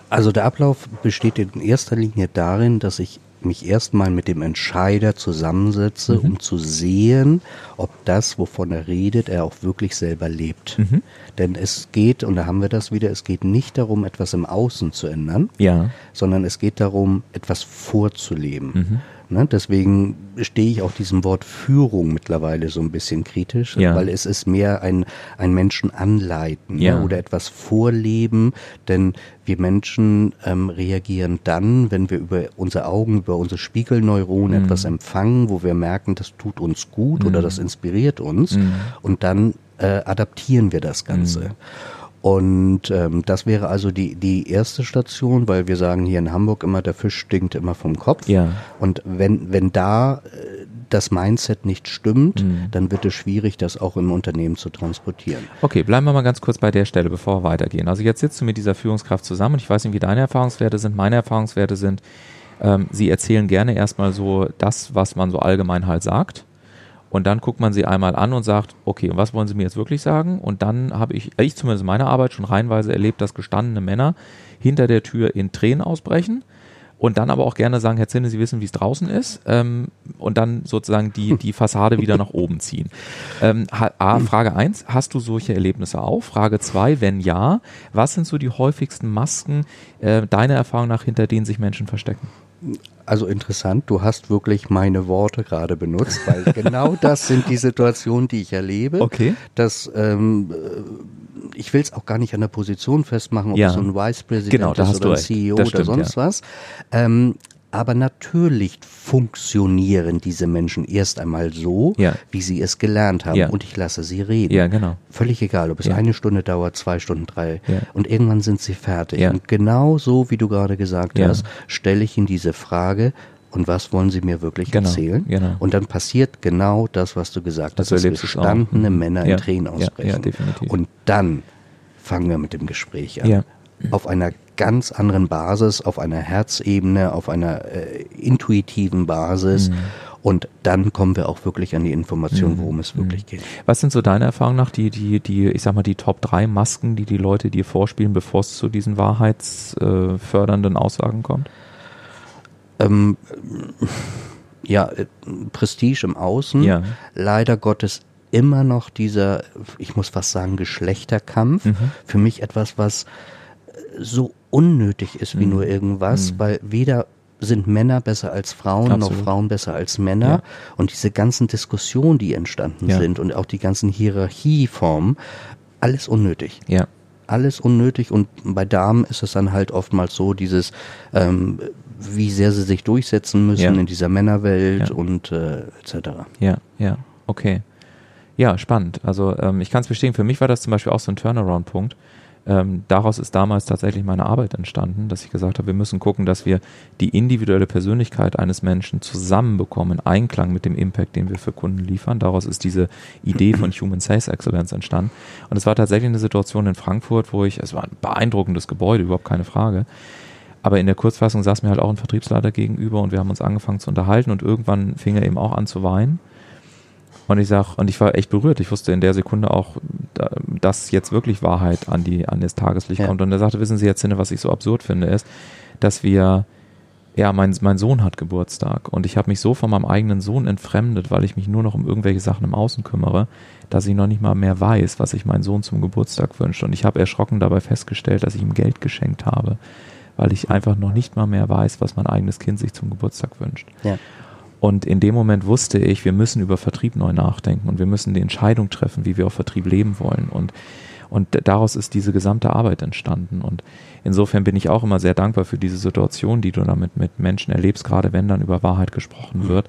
[SPEAKER 1] Also der Ablauf besteht in erster Linie darin, dass ich mich erstmal mit dem Entscheider zusammensetze,
[SPEAKER 3] Mhm.
[SPEAKER 1] um zu sehen, ob das, wovon er redet, er auch wirklich selber lebt.
[SPEAKER 3] Mhm.
[SPEAKER 1] Denn es geht, und da haben wir das wieder, es geht nicht darum, etwas im Außen zu ändern,
[SPEAKER 3] Ja.
[SPEAKER 1] sondern es geht darum, etwas vorzuleben.
[SPEAKER 3] Mhm.
[SPEAKER 1] Ne, deswegen stehe ich auch diesem Wort Führung mittlerweile so ein bisschen kritisch,
[SPEAKER 3] Ja.
[SPEAKER 1] weil es ist mehr ein, ein Menschen anleiten
[SPEAKER 3] Ja.
[SPEAKER 1] ne, oder etwas vorleben, denn wir Menschen ähm, reagieren dann, wenn wir über unsere Augen, über unsere Spiegelneuronen
[SPEAKER 3] Mhm.
[SPEAKER 1] etwas empfangen, wo wir merken, das tut uns gut oder das inspiriert uns
[SPEAKER 3] Mhm.
[SPEAKER 1] und dann äh, adaptieren wir das Ganze. Und ähm, das wäre also die, die erste Station, weil wir sagen hier in Hamburg immer, der Fisch stinkt immer vom Kopf.
[SPEAKER 3] Ja.
[SPEAKER 1] Und wenn, wenn da äh, das Mindset nicht stimmt,
[SPEAKER 3] Mhm.
[SPEAKER 1] dann wird es schwierig, das auch im Unternehmen zu transportieren.
[SPEAKER 3] Okay, bleiben wir mal ganz kurz bei der Stelle, bevor wir weitergehen. Also jetzt sitzt du mit dieser Führungskraft zusammen und ich weiß nicht, wie deine Erfahrungswerte sind. Meine Erfahrungswerte sind, ähm, sie erzählen gerne erstmal so das, was man so allgemein halt sagt. Und dann guckt man sie einmal an und sagt, okay, und was wollen sie mir jetzt wirklich sagen? Und dann habe ich, ich zumindest in meiner Arbeit schon reihenweise erlebt, dass gestandene Männer hinter der Tür in Tränen ausbrechen und dann aber auch gerne sagen, Herr Zinne, Sie wissen, wie es draußen ist ähm, und dann sozusagen die, die Fassade wieder nach oben ziehen. Ähm, A, Frage eins: hast du solche Erlebnisse auch? Frage zwei: wenn ja, was sind so die häufigsten Masken äh, deiner Erfahrung nach, hinter denen sich Menschen verstecken?
[SPEAKER 1] Also interessant, du hast wirklich meine Worte gerade benutzt, weil genau das sind die Situationen, die ich erlebe.
[SPEAKER 3] Okay.
[SPEAKER 1] Dass ähm, äh, ich will es auch gar nicht an der Position festmachen, ob
[SPEAKER 3] Ja.
[SPEAKER 1] es so ein Vice President
[SPEAKER 3] Genau,
[SPEAKER 1] ist oder ein
[SPEAKER 3] recht.
[SPEAKER 1] CEO oder sonst was. Ähm, aber natürlich funktionieren diese Menschen erst einmal so,
[SPEAKER 3] Ja.
[SPEAKER 1] wie sie es gelernt haben.
[SPEAKER 3] Ja.
[SPEAKER 1] Und ich lasse sie reden.
[SPEAKER 3] Ja, genau.
[SPEAKER 1] Völlig egal, ob es
[SPEAKER 3] Ja.
[SPEAKER 1] eine Stunde dauert, zwei Stunden, drei.
[SPEAKER 3] Ja.
[SPEAKER 1] Und irgendwann sind sie fertig.
[SPEAKER 3] Ja.
[SPEAKER 1] Und genau so, wie du gerade gesagt
[SPEAKER 3] Ja.
[SPEAKER 1] hast, stelle ich ihnen diese Frage, und was wollen sie mir wirklich
[SPEAKER 3] Genau,
[SPEAKER 1] erzählen?
[SPEAKER 3] genau.
[SPEAKER 1] Und dann passiert genau das, was du gesagt hast, dass gestandene
[SPEAKER 3] Mhm.
[SPEAKER 1] Männer
[SPEAKER 3] Ja.
[SPEAKER 1] in Tränen
[SPEAKER 3] Ja, ja,
[SPEAKER 1] ausbrechen.
[SPEAKER 3] definitiv.
[SPEAKER 1] Und dann fangen wir mit dem Gespräch an.
[SPEAKER 3] Ja.
[SPEAKER 1] Auf einer ganz anderen Basis, auf einer Herzebene, auf einer äh, intuitiven Basis.
[SPEAKER 3] Mhm.
[SPEAKER 1] Und dann kommen wir auch wirklich an die Information, worum es wirklich geht.
[SPEAKER 3] Was sind so deiner Erfahrung nach die, die, die, ich sag mal, die Top 3 Masken, die die Leute dir vorspielen, bevor es zu diesen wahrheitsfördernden Aussagen kommt?
[SPEAKER 1] Ähm, ja, äh, Prestige im Außen.
[SPEAKER 3] Ja.
[SPEAKER 1] Leider Gottes immer noch dieser, ich muss fast sagen, Geschlechterkampf.
[SPEAKER 3] Mhm.
[SPEAKER 1] Für mich etwas, was äh, so unnötig ist wie
[SPEAKER 3] Mhm.
[SPEAKER 1] nur irgendwas, weil weder sind Männer besser als Frauen,
[SPEAKER 3] Absolut.
[SPEAKER 1] noch Frauen besser als Männer.
[SPEAKER 3] Ja.
[SPEAKER 1] Und diese ganzen Diskussionen, die entstanden
[SPEAKER 3] Ja.
[SPEAKER 1] sind und auch die ganzen Hierarchieformen, alles unnötig
[SPEAKER 3] Ja.
[SPEAKER 1] alles unnötig und bei Damen ist es dann halt oftmals so, dieses, ähm, wie sehr sie sich durchsetzen müssen
[SPEAKER 3] Ja.
[SPEAKER 1] in dieser Männerwelt und äh, etc.
[SPEAKER 3] Ja, ja, okay. Ja, spannend. Also ähm, ich kann es bestätigen, für mich war das zum Beispiel auch so ein Turnaround-Punkt. Ähm, daraus ist damals tatsächlich meine Arbeit entstanden, dass ich gesagt habe, wir müssen gucken, dass wir die individuelle Persönlichkeit eines Menschen zusammenbekommen, in Einklang mit dem Impact, den wir für Kunden liefern. Daraus ist diese Idee von Human Sales Excellence entstanden. Und es war tatsächlich eine Situation in Frankfurt, wo ich, es war ein beeindruckendes Gebäude, überhaupt keine Frage. Aber in der Kurzfassung saß mir halt auch ein Vertriebsleiter gegenüber und wir haben uns angefangen zu unterhalten und irgendwann fing er eben auch an zu weinen. Und ich sag, und ich war echt berührt. Ich wusste in der Sekunde auch, da- dass jetzt wirklich Wahrheit an die, an das Tageslicht
[SPEAKER 1] Ja.
[SPEAKER 3] kommt. Und er sagte, wissen Sie jetzt, Sinne, was ich so absurd finde, ist, dass wir ja, mein, mein Sohn hat Geburtstag und ich habe mich so von meinem eigenen Sohn entfremdet, weil ich mich nur noch um irgendwelche Sachen im Außen kümmere, dass ich noch nicht mal mehr weiß, was sich mein Sohn zum Geburtstag wünscht. Und ich habe erschrocken dabei festgestellt, dass ich ihm Geld geschenkt habe, weil ich einfach noch nicht mal mehr weiß, was mein eigenes Kind sich zum Geburtstag wünscht.
[SPEAKER 1] Ja.
[SPEAKER 3] Und in dem Moment wusste ich, wir müssen über Vertrieb neu nachdenken und wir müssen die Entscheidung treffen, wie wir auf Vertrieb leben wollen. Und und daraus ist diese gesamte Arbeit entstanden. Und insofern bin ich auch immer sehr dankbar für diese Situation, die du damit mit Menschen erlebst, gerade wenn dann über Wahrheit gesprochen mhm.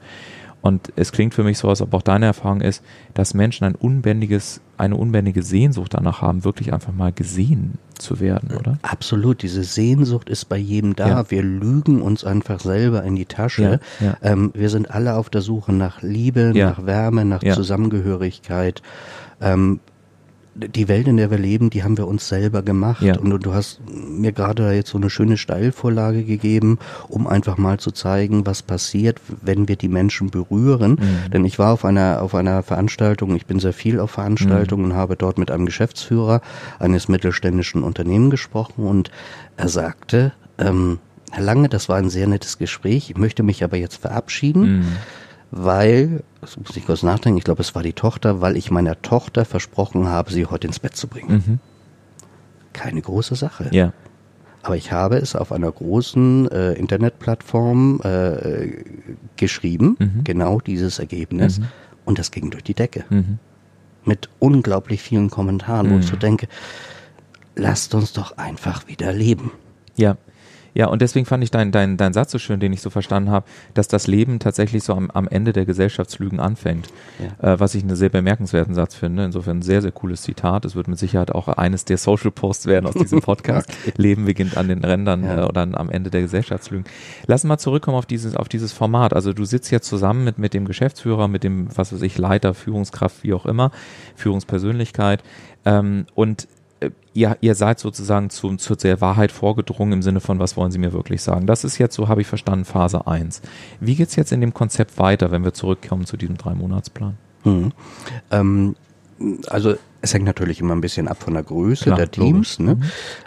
[SPEAKER 3] Und es klingt für mich so, als ob auch deine Erfahrung ist, dass Menschen ein unbändiges, eine unbändige Sehnsucht danach haben, wirklich einfach mal gesehen zu werden, oder?
[SPEAKER 1] Absolut. Diese Sehnsucht ist bei jedem da. Ja. Wir lügen uns einfach selber in die Tasche. Ja, ja. Ähm, wir sind alle auf der Suche nach Liebe, nach Wärme, nach Zusammengehörigkeit. Ähm, die Welt, in der wir leben, die haben wir uns selber gemacht. Ja. Und, du hast mir gerade jetzt so eine schöne Steilvorlage gegeben, um einfach mal zu zeigen, was passiert, wenn wir die Menschen berühren. Mhm. Denn ich war auf einer, auf einer Veranstaltung, ich bin sehr viel auf Veranstaltungen mhm. und habe dort mit einem Geschäftsführer eines mittelständischen Unternehmens gesprochen und er sagte, ähm, Herr Lange, das war ein sehr nettes Gespräch, ich möchte mich aber jetzt verabschieden. Mhm weil, das muss ich kurz nachdenken, ich glaube, es war die Tochter, weil ich meiner Tochter versprochen habe, sie heute ins Bett zu bringen. Mhm. Keine große Sache.
[SPEAKER 3] Ja.
[SPEAKER 1] Aber ich habe es auf einer großen äh, Internetplattform äh, geschrieben, mhm. genau dieses Ergebnis, mhm. und das ging durch die Decke. Mhm. Mit unglaublich vielen Kommentaren, wo ich so mhm. denke, lasst uns doch einfach wieder leben.
[SPEAKER 3] Ja. Ja, und deswegen fand ich deinen dein, dein Satz so schön, den ich so verstanden habe, dass das Leben tatsächlich so am, am Ende der Gesellschaftslügen anfängt. Ja. Äh, was ich einen sehr bemerkenswerten Satz finde. Insofern ein sehr, sehr cooles Zitat. Es wird mit Sicherheit auch eines der Social Posts werden aus diesem Podcast. okay. Leben beginnt an den Rändern ja. äh, oder am Ende der Gesellschaftslügen. Lass mal zurückkommen auf dieses, auf dieses Format. Also du sitzt jetzt zusammen mit, mit dem Geschäftsführer, mit dem, was weiß ich, Leiter, Führungskraft, wie auch immer, Führungspersönlichkeit. Ähm, und ihr, ihr seid sozusagen zu, zu der Wahrheit vorgedrungen im Sinne von, was wollen Sie mir wirklich sagen? Das ist jetzt, so habe ich verstanden, Phase 1. Wie geht es jetzt in dem Konzept weiter, wenn wir zurückkommen zu diesem Drei-Monats-Plan?
[SPEAKER 1] Mhm. Ähm, also es hängt natürlich immer ein bisschen ab von der Größe Klar, der Teams. Ne? Mhm.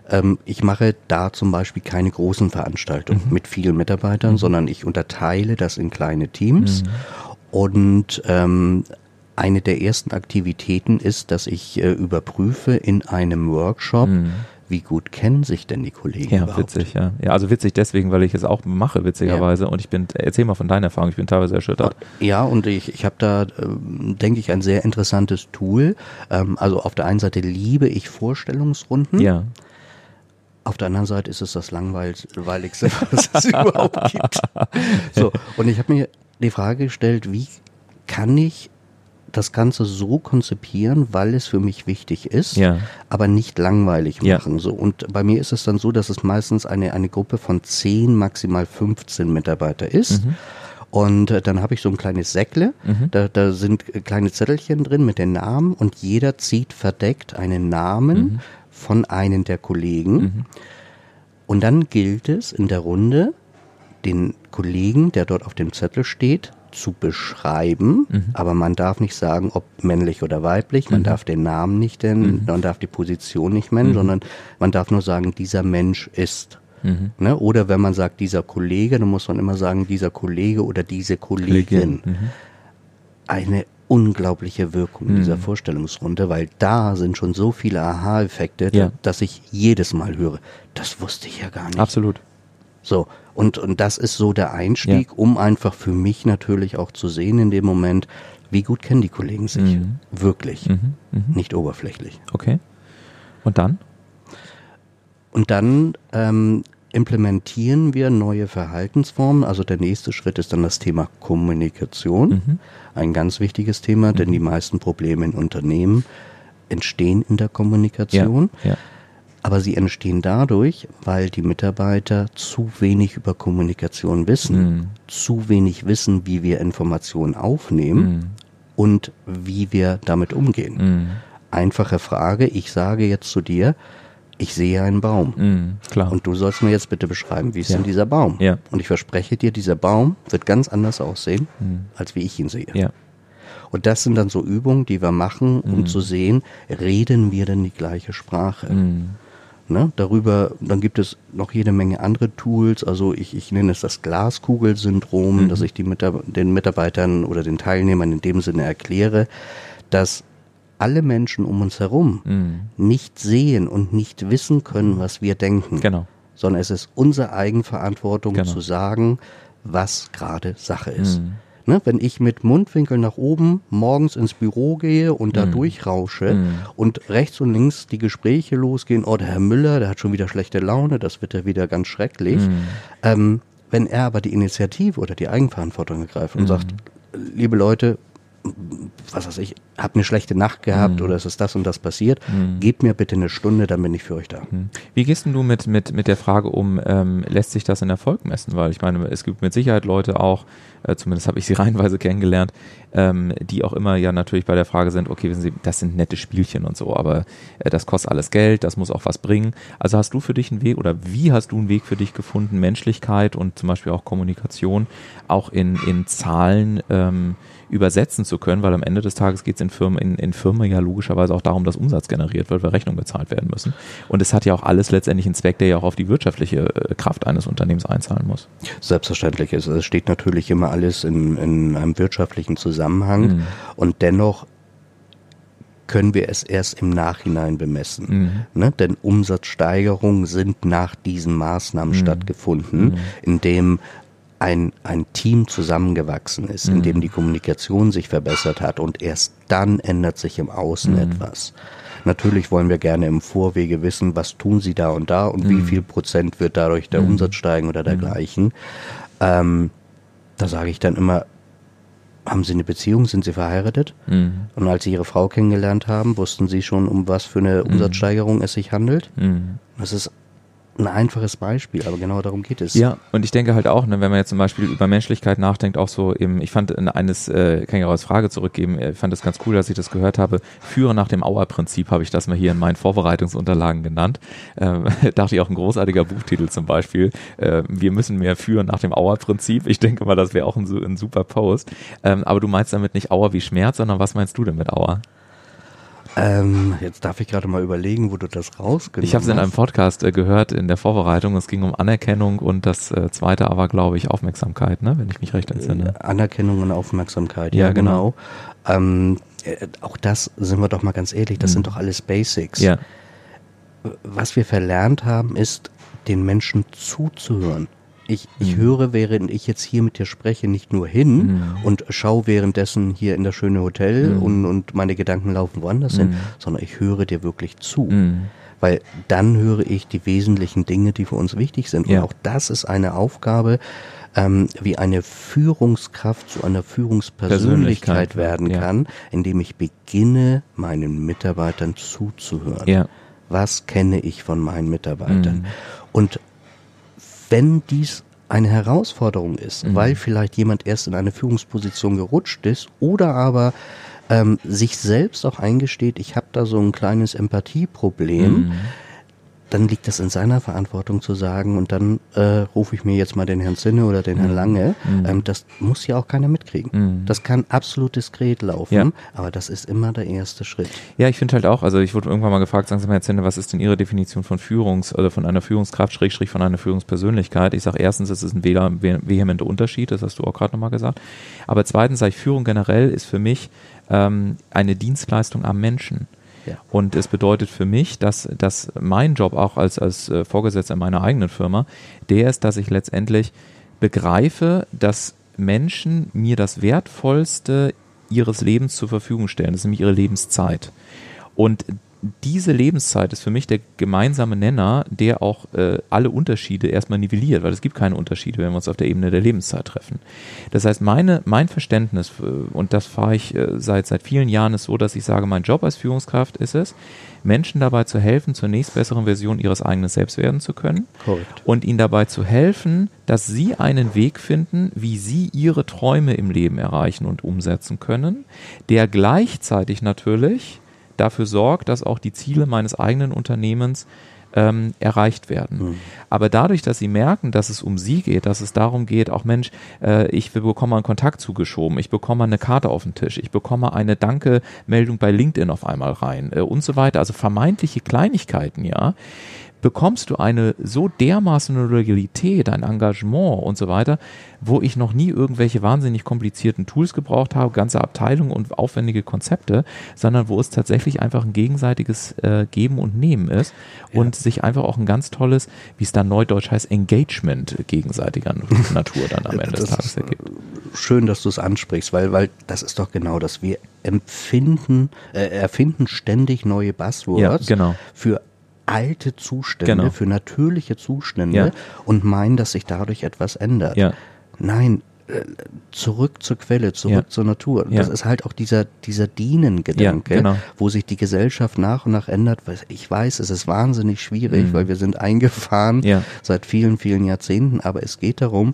[SPEAKER 1] Ähm, ich mache da zum Beispiel keine großen Veranstaltungen mhm. mit vielen Mitarbeitern, mhm. sondern ich unterteile das in kleine Teams. Mhm. Und ähm, eine der ersten Aktivitäten ist, dass ich äh, überprüfe in einem Workshop, mhm. wie gut kennen sich denn die Kollegen
[SPEAKER 3] ja,
[SPEAKER 1] überhaupt?
[SPEAKER 3] witzig, ja. Ja, also witzig deswegen, weil ich es auch mache, witzigerweise. Ja. Und ich bin, erzähl mal von deiner Erfahrung, ich bin teilweise erschüttert.
[SPEAKER 1] Ja, und ich, ich habe da, äh, denke ich, ein sehr interessantes Tool. Ähm, also auf der einen Seite liebe ich Vorstellungsrunden.
[SPEAKER 3] Ja.
[SPEAKER 1] Auf der anderen Seite ist es das langweiligste, was es überhaupt gibt. So, und ich habe mir die Frage gestellt, wie kann ich das Ganze so konzipieren, weil es für mich wichtig ist,
[SPEAKER 3] ja.
[SPEAKER 1] aber nicht langweilig machen. Ja. So. Und bei mir ist es dann so, dass es meistens eine, eine Gruppe von 10, maximal 15 Mitarbeiter ist. Mhm. Und äh, dann habe ich so ein kleines Säckle, mhm. da, da sind kleine Zettelchen drin mit den Namen und jeder zieht verdeckt einen Namen mhm. von einem der Kollegen. Mhm. Und dann gilt es in der Runde, den Kollegen, der dort auf dem Zettel steht, zu beschreiben, mhm. aber man darf nicht sagen, ob männlich oder weiblich, man mhm. darf den Namen nicht nennen, mhm. man darf die Position nicht nennen, mhm. sondern man darf nur sagen, dieser Mensch ist. Mhm. Ne? Oder wenn man sagt, dieser Kollege, dann muss man immer sagen, dieser Kollege oder diese Kollegin. Mhm. Eine unglaubliche Wirkung dieser Vorstellungsrunde, weil da sind schon so viele Aha-Effekte, ja. dass ich jedes Mal höre, das wusste ich ja gar nicht.
[SPEAKER 3] Absolut.
[SPEAKER 1] So, und, und das ist so der Einstieg, ja. um einfach für mich natürlich auch zu sehen in dem Moment, wie gut kennen die Kollegen sich. Mhm. Wirklich. Mhm. Mhm. Nicht oberflächlich.
[SPEAKER 3] Okay. Und dann?
[SPEAKER 1] Und dann ähm, implementieren wir neue Verhaltensformen. Also der nächste Schritt ist dann das Thema Kommunikation. Mhm. Ein ganz wichtiges Thema, denn mhm. die meisten Probleme in Unternehmen entstehen in der Kommunikation.
[SPEAKER 3] Ja. Ja
[SPEAKER 1] aber sie entstehen dadurch, weil die Mitarbeiter zu wenig über Kommunikation wissen, mhm. zu wenig wissen, wie wir Informationen aufnehmen mhm. und wie wir damit umgehen. Mhm. Einfache Frage, ich sage jetzt zu dir, ich sehe einen Baum.
[SPEAKER 3] Mhm, klar.
[SPEAKER 1] Und du sollst mir jetzt bitte beschreiben, wie ist ja. denn dieser Baum?
[SPEAKER 3] Ja.
[SPEAKER 1] Und ich verspreche dir, dieser Baum wird ganz anders aussehen, mhm. als wie ich ihn sehe.
[SPEAKER 3] Ja.
[SPEAKER 1] Und das sind dann so Übungen, die wir machen, um mhm. zu sehen, reden wir denn die gleiche Sprache? Ne? Darüber, dann gibt es noch jede Menge andere Tools. Also ich, ich nenne es das Glaskugelsyndrom, mhm. dass ich die Mitab den Mitarbeitern oder den Teilnehmern in dem Sinne erkläre, dass alle Menschen um uns herum mhm. nicht sehen und nicht wissen können, was wir denken.
[SPEAKER 3] Genau.
[SPEAKER 1] Sondern es ist unsere Eigenverantwortung genau. zu sagen, was gerade Sache ist. Mhm. Ne, wenn ich mit Mundwinkel nach oben morgens ins Büro gehe und da mm. durchrausche mm. und rechts und links die Gespräche losgehen, oh, der Herr Müller, der hat schon wieder schlechte Laune, das wird ja wieder ganz schrecklich. Mm. Ähm, wenn er aber die Initiative oder die Eigenverantwortung ergreift und mm. sagt, liebe Leute, was weiß ich, hab eine schlechte Nacht gehabt mhm. oder es ist das und das passiert, mhm. gebt mir bitte eine Stunde, dann bin ich für euch da. Mhm.
[SPEAKER 3] Wie gehst du mit, mit, mit der Frage um, ähm, lässt sich das in Erfolg messen? Weil ich meine, es gibt mit Sicherheit Leute auch, äh, zumindest habe ich sie reihenweise kennengelernt, ähm, die auch immer ja natürlich bei der Frage sind, okay, wissen Sie, das sind nette Spielchen und so, aber äh, das kostet alles Geld, das muss auch was bringen. Also hast du für dich einen Weg oder wie hast du einen Weg für dich gefunden, Menschlichkeit und zum Beispiel auch Kommunikation auch in, in Zahlen ähm, übersetzen zu können, weil am Ende des Tages geht es in Firmen, in, in Firmen ja logischerweise auch darum, dass Umsatz generiert wird, weil Rechnungen bezahlt werden müssen. Und es hat ja auch alles letztendlich einen Zweck, der ja auch auf die wirtschaftliche äh, Kraft eines Unternehmens einzahlen muss.
[SPEAKER 1] Selbstverständlich. Es, es steht natürlich immer alles in, in einem wirtschaftlichen Zusammenhang mhm. und dennoch können wir es erst im Nachhinein bemessen. Mhm. Ne? Denn Umsatzsteigerungen sind nach diesen Maßnahmen mhm. stattgefunden, mhm. in dem ein, ein Team zusammengewachsen ist, mhm. in dem die Kommunikation sich verbessert hat und erst dann ändert sich im Außen mhm. etwas. Natürlich wollen wir gerne im Vorwege wissen, was tun sie da und da und mhm. wie viel Prozent wird dadurch der mhm. Umsatz steigen oder dergleichen. Ähm, da sage ich dann immer, haben Sie eine Beziehung? Sind Sie verheiratet? Mhm. Und als Sie Ihre Frau kennengelernt haben, wussten Sie schon, um was für eine mhm. Umsatzsteigerung es sich handelt? Mhm. Das ist ein einfaches Beispiel, aber genau darum geht es.
[SPEAKER 3] Ja, und ich denke halt auch, ne, wenn man jetzt zum Beispiel über Menschlichkeit nachdenkt, auch so im, ich fand eines, äh, kann ich auch als Frage zurückgeben, ich fand das ganz cool, dass ich das gehört habe. Führe nach dem Auer-Prinzip habe ich das mal hier in meinen Vorbereitungsunterlagen genannt. Ähm, dachte ich auch ein großartiger Buchtitel zum Beispiel. Äh, wir müssen mehr führen nach dem Auer-Prinzip. Ich denke mal, das wäre auch ein, ein super Post. Ähm, aber du meinst damit nicht Auer wie Schmerz, sondern was meinst du denn mit Auer?
[SPEAKER 1] Ähm, jetzt darf ich gerade mal überlegen, wo du das rausgenommen
[SPEAKER 3] Ich habe es in einem Podcast äh, gehört in der Vorbereitung. Es ging um Anerkennung und das äh, zweite aber, glaube ich, Aufmerksamkeit, ne? wenn ich mich recht entsinne.
[SPEAKER 1] Äh, Anerkennung und Aufmerksamkeit, ja, ja genau. genau. Ähm, äh, auch das sind wir doch mal ganz ehrlich, das mhm. sind doch alles Basics.
[SPEAKER 3] Ja.
[SPEAKER 1] Was wir verlernt haben, ist, den Menschen zuzuhören. Ich, ich mhm. höre, während ich jetzt hier mit dir spreche, nicht nur hin mhm. und schaue währenddessen hier in das schöne Hotel mhm. und, und meine Gedanken laufen woanders hin, mhm. sondern ich höre dir wirklich zu. Mhm. Weil dann höre ich die wesentlichen Dinge, die für uns wichtig sind. Ja. Und auch das ist eine Aufgabe, ähm, wie eine Führungskraft zu einer Führungspersönlichkeit werden ja. kann, indem ich beginne, meinen Mitarbeitern zuzuhören.
[SPEAKER 3] Ja.
[SPEAKER 1] Was kenne ich von meinen Mitarbeitern? Mhm. Und wenn dies eine Herausforderung ist, mhm. weil vielleicht jemand erst in eine Führungsposition gerutscht ist oder aber ähm, sich selbst auch eingesteht, ich habe da so ein kleines Empathieproblem, mhm dann liegt das in seiner Verantwortung zu sagen und dann äh, rufe ich mir jetzt mal den Herrn Zinne oder den Herrn mhm. Lange. Mhm. Ähm, das muss ja auch keiner mitkriegen. Mhm. Das kann absolut diskret laufen, ja. aber das ist immer der erste Schritt.
[SPEAKER 3] Ja, ich finde halt auch, also ich wurde irgendwann mal gefragt, sagen Sie mal, Herr Zinne, was ist denn Ihre Definition von Führungs- oder von einer Führungskraft, Schrägstrich von einer Führungspersönlichkeit? Ich sage erstens, es ist ein vehementer Unterschied, das hast du auch gerade nochmal gesagt. Aber zweitens sage ich, Führung generell ist für mich ähm, eine Dienstleistung am Menschen. Und es bedeutet für mich, dass, dass mein Job auch als, als äh, Vorgesetzter in meiner eigenen Firma, der ist, dass ich letztendlich begreife, dass Menschen mir das Wertvollste ihres Lebens zur Verfügung stellen. Das ist nämlich ihre Lebenszeit. Und diese Lebenszeit ist für mich der gemeinsame Nenner, der auch äh, alle Unterschiede erstmal nivelliert, weil es gibt keine Unterschiede, wenn wir uns auf der Ebene der Lebenszeit treffen. Das heißt, meine, mein Verständnis, äh, und das fahre ich äh, seit, seit vielen Jahren, ist so, dass ich sage, mein Job als Führungskraft ist es, Menschen dabei zu helfen, zur nächstbesseren Version ihres eigenen Selbst werden zu können.
[SPEAKER 1] Korrekt.
[SPEAKER 3] Und ihnen dabei zu helfen, dass sie einen Weg finden, wie sie ihre Träume im Leben erreichen und umsetzen können, der gleichzeitig natürlich dafür sorgt, dass auch die Ziele meines eigenen Unternehmens ähm, erreicht werden. Mhm. Aber dadurch, dass sie merken, dass es um sie geht, dass es darum geht, auch Mensch, äh, ich bekomme einen Kontakt zugeschoben, ich bekomme eine Karte auf den Tisch, ich bekomme eine Danke-Meldung bei LinkedIn auf einmal rein äh, und so weiter. Also vermeintliche Kleinigkeiten, ja bekommst du eine so dermaßen Loyalität, ein Engagement und so weiter, wo ich noch nie irgendwelche wahnsinnig komplizierten Tools gebraucht habe, ganze Abteilungen und aufwendige Konzepte, sondern wo es tatsächlich einfach ein gegenseitiges äh, Geben und Nehmen ist ja. und sich einfach auch ein ganz tolles, wie es dann neudeutsch heißt, Engagement gegenseitiger Natur dann am Ende des Tages ergibt.
[SPEAKER 1] Schön, dass du es ansprichst, weil, weil das ist doch genau das. Wir empfinden, äh, erfinden ständig neue Buzzwords
[SPEAKER 3] ja, genau.
[SPEAKER 1] für alte Zustände,
[SPEAKER 3] Genau.
[SPEAKER 1] für natürliche Zustände
[SPEAKER 3] Ja.
[SPEAKER 1] und meinen, dass sich dadurch etwas ändert.
[SPEAKER 3] Ja.
[SPEAKER 1] Nein, äh, zurück zur Quelle, zurück
[SPEAKER 3] Ja.
[SPEAKER 1] zur Natur.
[SPEAKER 3] Ja.
[SPEAKER 1] Das ist halt auch dieser, dieser Dienengedanke,
[SPEAKER 3] Ja, genau.
[SPEAKER 1] wo sich die Gesellschaft nach und nach ändert. Ich weiß, es ist wahnsinnig schwierig, weil wir sind eingefahren
[SPEAKER 3] Mhm.
[SPEAKER 1] Seit vielen, vielen Jahrzehnten, aber es geht darum,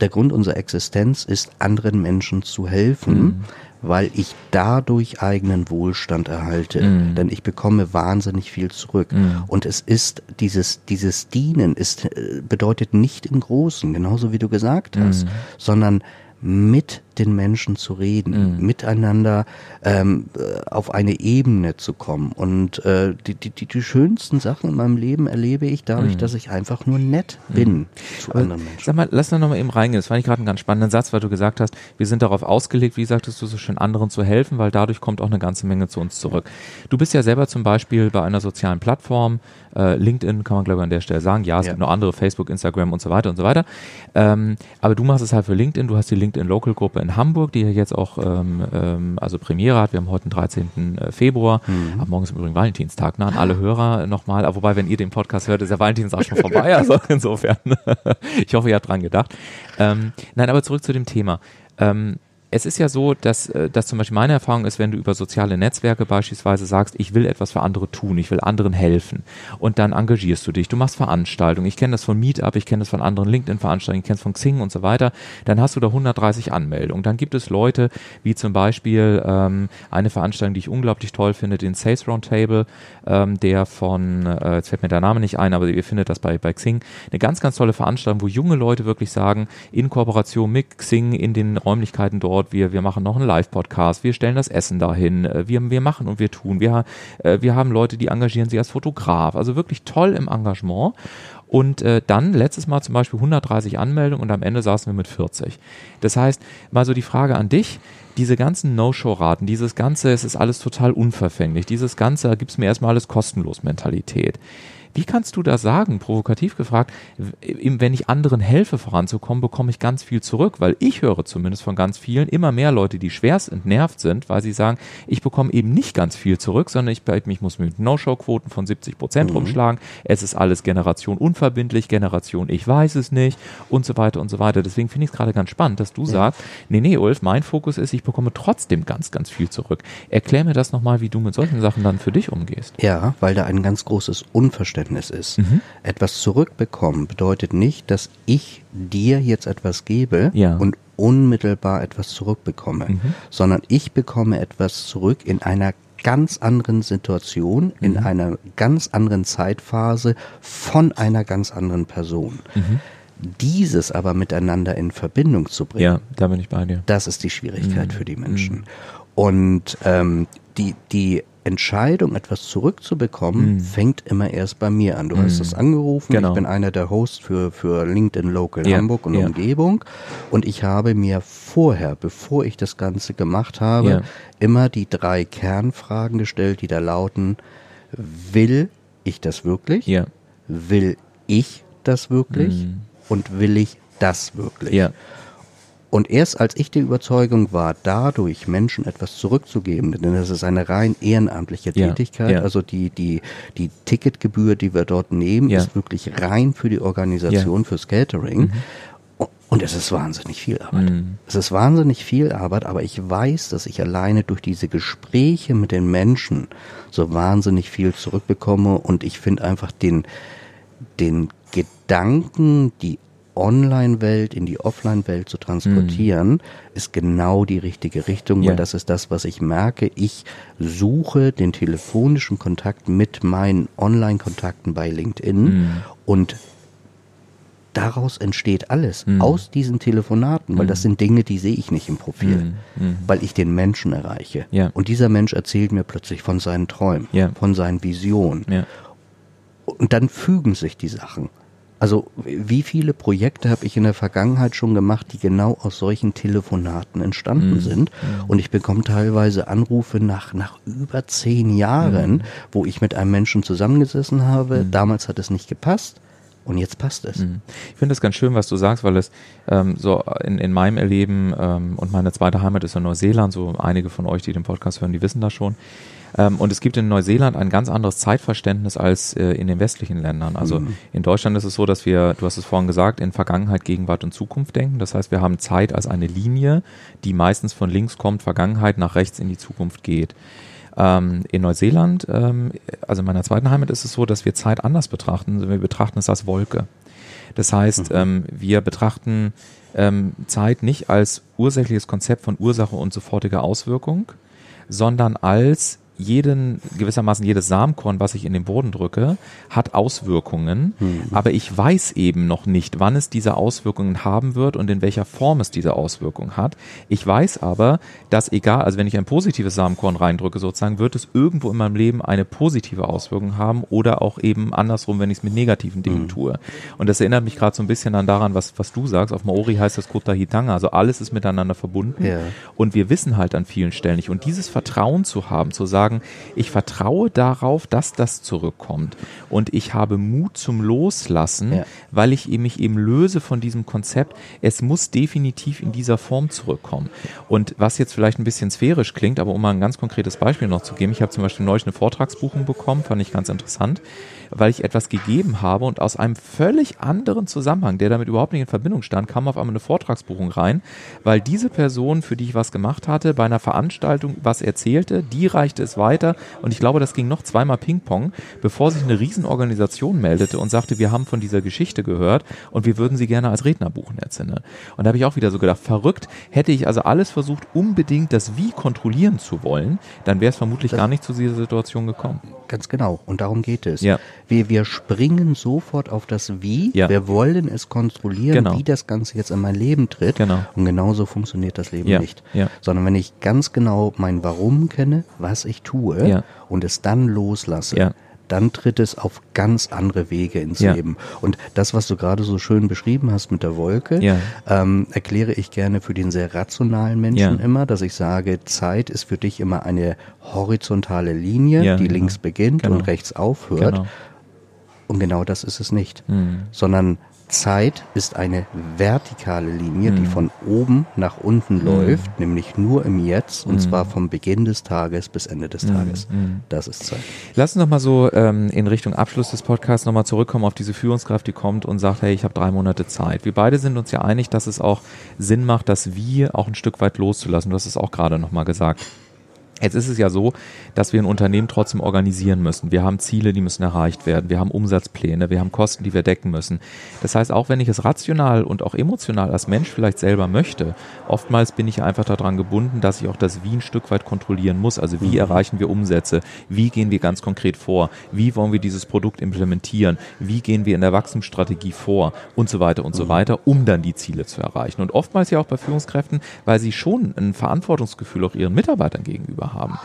[SPEAKER 1] der Grund unserer Existenz ist, anderen Menschen zu helfen,
[SPEAKER 3] Mhm.
[SPEAKER 1] Weil ich dadurch eigenen Wohlstand erhalte.
[SPEAKER 3] Mhm.
[SPEAKER 1] Denn ich bekomme wahnsinnig viel zurück. Und es ist dieses, dieses Dienen ist, äh, bedeutet nicht im Großen, genauso wie du gesagt hast,
[SPEAKER 3] Mhm.
[SPEAKER 1] sondern mit den Menschen zu reden,
[SPEAKER 3] Mhm.
[SPEAKER 1] miteinander ähm, äh, auf eine Ebene zu kommen. Und äh, die, die, die, schönsten Sachen in meinem Leben erlebe ich dadurch, dass ich einfach nur nett bin zu
[SPEAKER 3] Mhm. Aber
[SPEAKER 1] anderen Menschen.
[SPEAKER 3] Sag mal, lass uns noch mal eben reingehen. Das fand ich gerade einen ganz spannenden Satz, weil du gesagt hast, wir sind darauf ausgelegt, wie sagtest du so schön, anderen zu helfen, weil dadurch kommt auch eine ganze Menge zu uns zurück. Du bist ja selber zum Beispiel bei einer sozialen Plattform, äh, LinkedIn kann man glaube ich an der Stelle sagen, ja, es
[SPEAKER 1] Ja.
[SPEAKER 3] gibt noch andere, Facebook, Instagram und so weiter und so weiter. Ähm, aber du machst es halt für LinkedIn, du hast die LinkedIn Local Gruppe in Hamburg, die ja jetzt auch ähm, ähm, also Premiere hat. Wir haben heute den 13. Februar. Ab morgen ist im Übrigen Valentinstag, ne? An alle Hörer nochmal. Aber wobei, wenn ihr den Podcast hört, ist der Valentinstag schon vorbei. Also insofern, ich hoffe, ihr habt dran gedacht. Ähm, nein, aber zurück zu dem Thema. Ähm, es ist ja so, dass, äh, dass zum Beispiel meine Erfahrung ist, wenn du über soziale Netzwerke beispielsweise sagst, ich will etwas für andere tun, ich will anderen helfen und dann engagierst du dich, du machst Veranstaltungen, ich kenne das von Meetup, ich kenne das von anderen LinkedIn-Veranstaltungen, ich kenne es von Xing und so weiter, dann hast du da 130 Anmeldungen. Dann gibt es Leute, wie zum Beispiel ähm, eine Veranstaltung, die ich unglaublich toll finde, den Sales Roundtable, ähm, der von, äh, jetzt fällt mir der Name nicht ein, aber ihr findet das bei, bei Xing, eine ganz, ganz tolle Veranstaltung, wo junge Leute wirklich sagen, in Kooperation mit Xing in den Räumlichkeiten dort, wir, wir machen noch einen Live-Podcast, wir stellen das Essen dahin, äh, wir, wir machen und wir tun, wir, äh, wir haben Leute, die engagieren sich als Fotograf, also wirklich toll im Engagement. Und äh, dann letztes Mal zum Beispiel 130 Anmeldungen und am Ende saßen wir mit 40. Das heißt, mal so die Frage an dich, diese ganzen No-Show-Raten, dieses Ganze, es ist alles total unverfänglich, dieses Ganze, da gibt's mir erstmal alles kostenlos Mentalität. Wie kannst du da sagen, provokativ gefragt, wenn ich anderen helfe voranzukommen, bekomme ich ganz viel zurück? Weil ich höre zumindest von ganz vielen immer mehr Leute, die schwerst entnervt sind, weil sie sagen, ich bekomme eben nicht ganz viel zurück, sondern ich, ich muss mit No-Show-Quoten von 70 Prozent rumschlagen. Es ist alles Generation unverbindlich, Generation ich weiß es nicht und so weiter und so weiter. Deswegen finde ich es gerade ganz spannend, dass du sagst, nee, nee, Ulf, mein Fokus ist, ich bekomme trotzdem ganz, ganz viel zurück. Erklär mir das nochmal, wie du mit solchen Sachen dann für dich umgehst.
[SPEAKER 1] Ja, weil da ein ganz großes Unverständnis ist. Etwas zurückbekommen bedeutet nicht, dass ich dir jetzt etwas gebe
[SPEAKER 3] Ja.
[SPEAKER 1] und unmittelbar etwas zurückbekomme, sondern ich bekomme etwas zurück in einer ganz anderen Situation, in einer ganz anderen Zeitphase von einer ganz anderen Person. Dieses aber miteinander in Verbindung zu bringen,
[SPEAKER 3] Ja, da bin ich bei dir.
[SPEAKER 1] das ist die Schwierigkeit für die Menschen. Und ähm, die, die Entscheidung, etwas zurückzubekommen, fängt immer erst bei mir an. Du hast es angerufen,
[SPEAKER 3] Genau.
[SPEAKER 1] ich bin einer der Hosts für, für LinkedIn Local
[SPEAKER 3] Ja,
[SPEAKER 1] Hamburg und
[SPEAKER 3] ja.
[SPEAKER 1] Umgebung. Und ich habe mir vorher, bevor ich das Ganze gemacht habe,
[SPEAKER 3] Ja.
[SPEAKER 1] immer die drei Kernfragen gestellt, die da lauten, will ich das wirklich?
[SPEAKER 3] Ja,
[SPEAKER 1] Will ich das wirklich? Und will ich das wirklich? Und erst als ich die Überzeugung war, dadurch Menschen etwas zurückzugeben, denn das ist eine rein ehrenamtliche
[SPEAKER 3] Ja,
[SPEAKER 1] Tätigkeit,
[SPEAKER 3] ja.
[SPEAKER 1] also die, die, die Ticketgebühr, die wir dort nehmen,
[SPEAKER 3] Ja.
[SPEAKER 1] ist wirklich rein für die Organisation, fürs Catering. O- Und es ist wahnsinnig viel Arbeit. Es ist wahnsinnig viel Arbeit, aber ich weiß, dass ich alleine durch diese Gespräche mit den Menschen so wahnsinnig viel zurückbekomme und ich finde einfach den, den Gedanken, die Online-Welt in die Offline-Welt zu transportieren, ist genau die richtige Richtung,
[SPEAKER 3] Ja.
[SPEAKER 1] weil das ist das, was ich merke. Ich suche den telefonischen Kontakt mit meinen Online-Kontakten bei LinkedIn und daraus entsteht alles, aus diesen Telefonaten, weil das sind Dinge, die sehe ich nicht im Profil, weil ich den Menschen erreiche.
[SPEAKER 3] Ja.
[SPEAKER 1] Und dieser Mensch erzählt mir plötzlich von seinen Träumen,
[SPEAKER 3] Ja.
[SPEAKER 1] von seinen Visionen.
[SPEAKER 3] ja,
[SPEAKER 1] und dann fügen sich die Sachen. Also wie viele Projekte habe ich in der Vergangenheit schon gemacht, die genau aus solchen Telefonaten entstanden mhm. sind? Und ich bekomme teilweise Anrufe nach, nach über zehn Jahren, mhm. wo ich mit einem Menschen zusammengesessen habe. Mhm. Damals hat es nicht gepasst. Und jetzt passt es. Mhm.
[SPEAKER 3] Ich finde es ganz schön, was du sagst, weil es ähm, so in, in meinem Erleben ähm, und meine zweite Heimat ist in Neuseeland, so einige von euch, die den Podcast hören, die wissen das schon. Ähm, und es gibt in Neuseeland ein ganz anderes Zeitverständnis als äh, in den westlichen Ländern. Also mhm. in Deutschland ist es so, dass wir, du hast es vorhin gesagt, in Vergangenheit, Gegenwart und Zukunft denken. Das heißt, wir haben Zeit als eine Linie, die meistens von links kommt, Vergangenheit nach rechts in die Zukunft geht. Ähm, in Neuseeland, ähm, also in meiner zweiten Heimat, ist es so, dass wir Zeit anders betrachten. Wir betrachten es als Wolke. Das heißt, mhm. wir betrachten Zeit nicht als ursächliches Konzept von Ursache und sofortiger Auswirkung, sondern als jeden, gewissermaßen jedes Samenkorn, was ich in den Boden drücke, hat Auswirkungen, mhm. aber ich weiß eben noch nicht, wann es diese Auswirkungen haben wird und in welcher Form es diese Auswirkungen hat. Ich weiß aber, dass egal, also wenn ich ein positives Samenkorn reindrücke sozusagen, wird es irgendwo in meinem Leben eine positive Auswirkung haben oder auch eben andersrum, wenn ich es mit negativen Dingen mhm. tue. Und das erinnert mich gerade so ein bisschen dann daran, was, was du sagst. Auf Maori heißt das Kota Hitanga, also alles ist miteinander verbunden ja. und wir wissen halt an vielen Stellen nicht. Und dieses Vertrauen zu haben, zu sagen, sagen, ich vertraue darauf, dass das zurückkommt. Und ich habe Mut zum Loslassen, ja. weil ich mich eben löse von diesem Konzept. Es muss definitiv in dieser Form zurückkommen. Und was jetzt vielleicht ein bisschen sphärisch klingt, aber um mal ein ganz konkretes Beispiel noch zu geben, ich habe zum Beispiel neulich eine Vortragsbuchung bekommen, fand ich ganz interessant weil ich etwas gegeben habe und aus einem völlig anderen Zusammenhang, der damit überhaupt nicht in Verbindung stand, kam auf einmal eine Vortragsbuchung rein, weil diese Person, für die ich was gemacht hatte, bei einer Veranstaltung was erzählte, die reichte es weiter und ich glaube, das ging noch zweimal Ping-Pong, bevor sich eine Riesenorganisation meldete und sagte, wir haben von dieser Geschichte gehört und wir würden sie gerne als Redner buchen jetzt. Und da habe ich auch wieder so gedacht, verrückt, hätte ich also alles versucht, unbedingt das Wie kontrollieren zu wollen, dann wäre es vermutlich das gar nicht zu dieser Situation gekommen.
[SPEAKER 1] Ganz genau. Und darum geht es. Ja. Wir, wir springen sofort auf das Wie. Ja. Wir wollen es kontrollieren, genau. wie das Ganze jetzt in mein Leben tritt. Genau. Und genauso funktioniert das Leben ja. nicht. Ja. Sondern wenn ich ganz genau mein Warum kenne, was ich tue ja. und es dann loslasse, ja dann tritt es auf ganz andere Wege ins ja. Leben. Und das, was du gerade so schön beschrieben hast mit der Wolke, ja. ähm, erkläre ich gerne für den sehr rationalen Menschen ja. immer, dass ich sage, Zeit ist für dich immer eine horizontale Linie, die genau. links beginnt genau. und rechts aufhört. Genau. Und genau das ist es nicht, mhm. sondern Zeit ist eine vertikale Linie, mhm. die von oben nach unten mhm. läuft, nämlich nur im Jetzt und mhm. zwar vom Beginn des Tages bis Ende des mhm. Tages. Mhm. Das ist Zeit.
[SPEAKER 3] Lass uns nochmal so ähm, in Richtung Abschluss des Podcasts nochmal zurückkommen auf diese Führungskraft, die kommt und sagt, hey, ich habe drei Monate Zeit. Wir beide sind uns ja einig, dass es auch Sinn macht, das Wir auch ein Stück weit loszulassen. Du hast es auch gerade nochmal gesagt. Jetzt ist es ja so, dass wir ein Unternehmen trotzdem organisieren müssen. Wir haben Ziele, die müssen erreicht werden. Wir haben Umsatzpläne, wir haben Kosten, die wir decken müssen. Das heißt, auch wenn ich es rational und auch emotional als Mensch vielleicht selber möchte, oftmals bin ich einfach daran gebunden, dass ich auch das Wie ein Stück weit kontrollieren muss. Also wie mhm. erreichen wir Umsätze? Wie gehen wir ganz konkret vor? Wie wollen wir dieses Produkt implementieren? Wie gehen wir in der Wachstumsstrategie vor? Und so weiter und so mhm. weiter, um dann die Ziele zu erreichen. Und oftmals ja auch bei Führungskräften, weil sie schon ein Verantwortungsgefühl auch ihren Mitarbeitern gegenüber haben.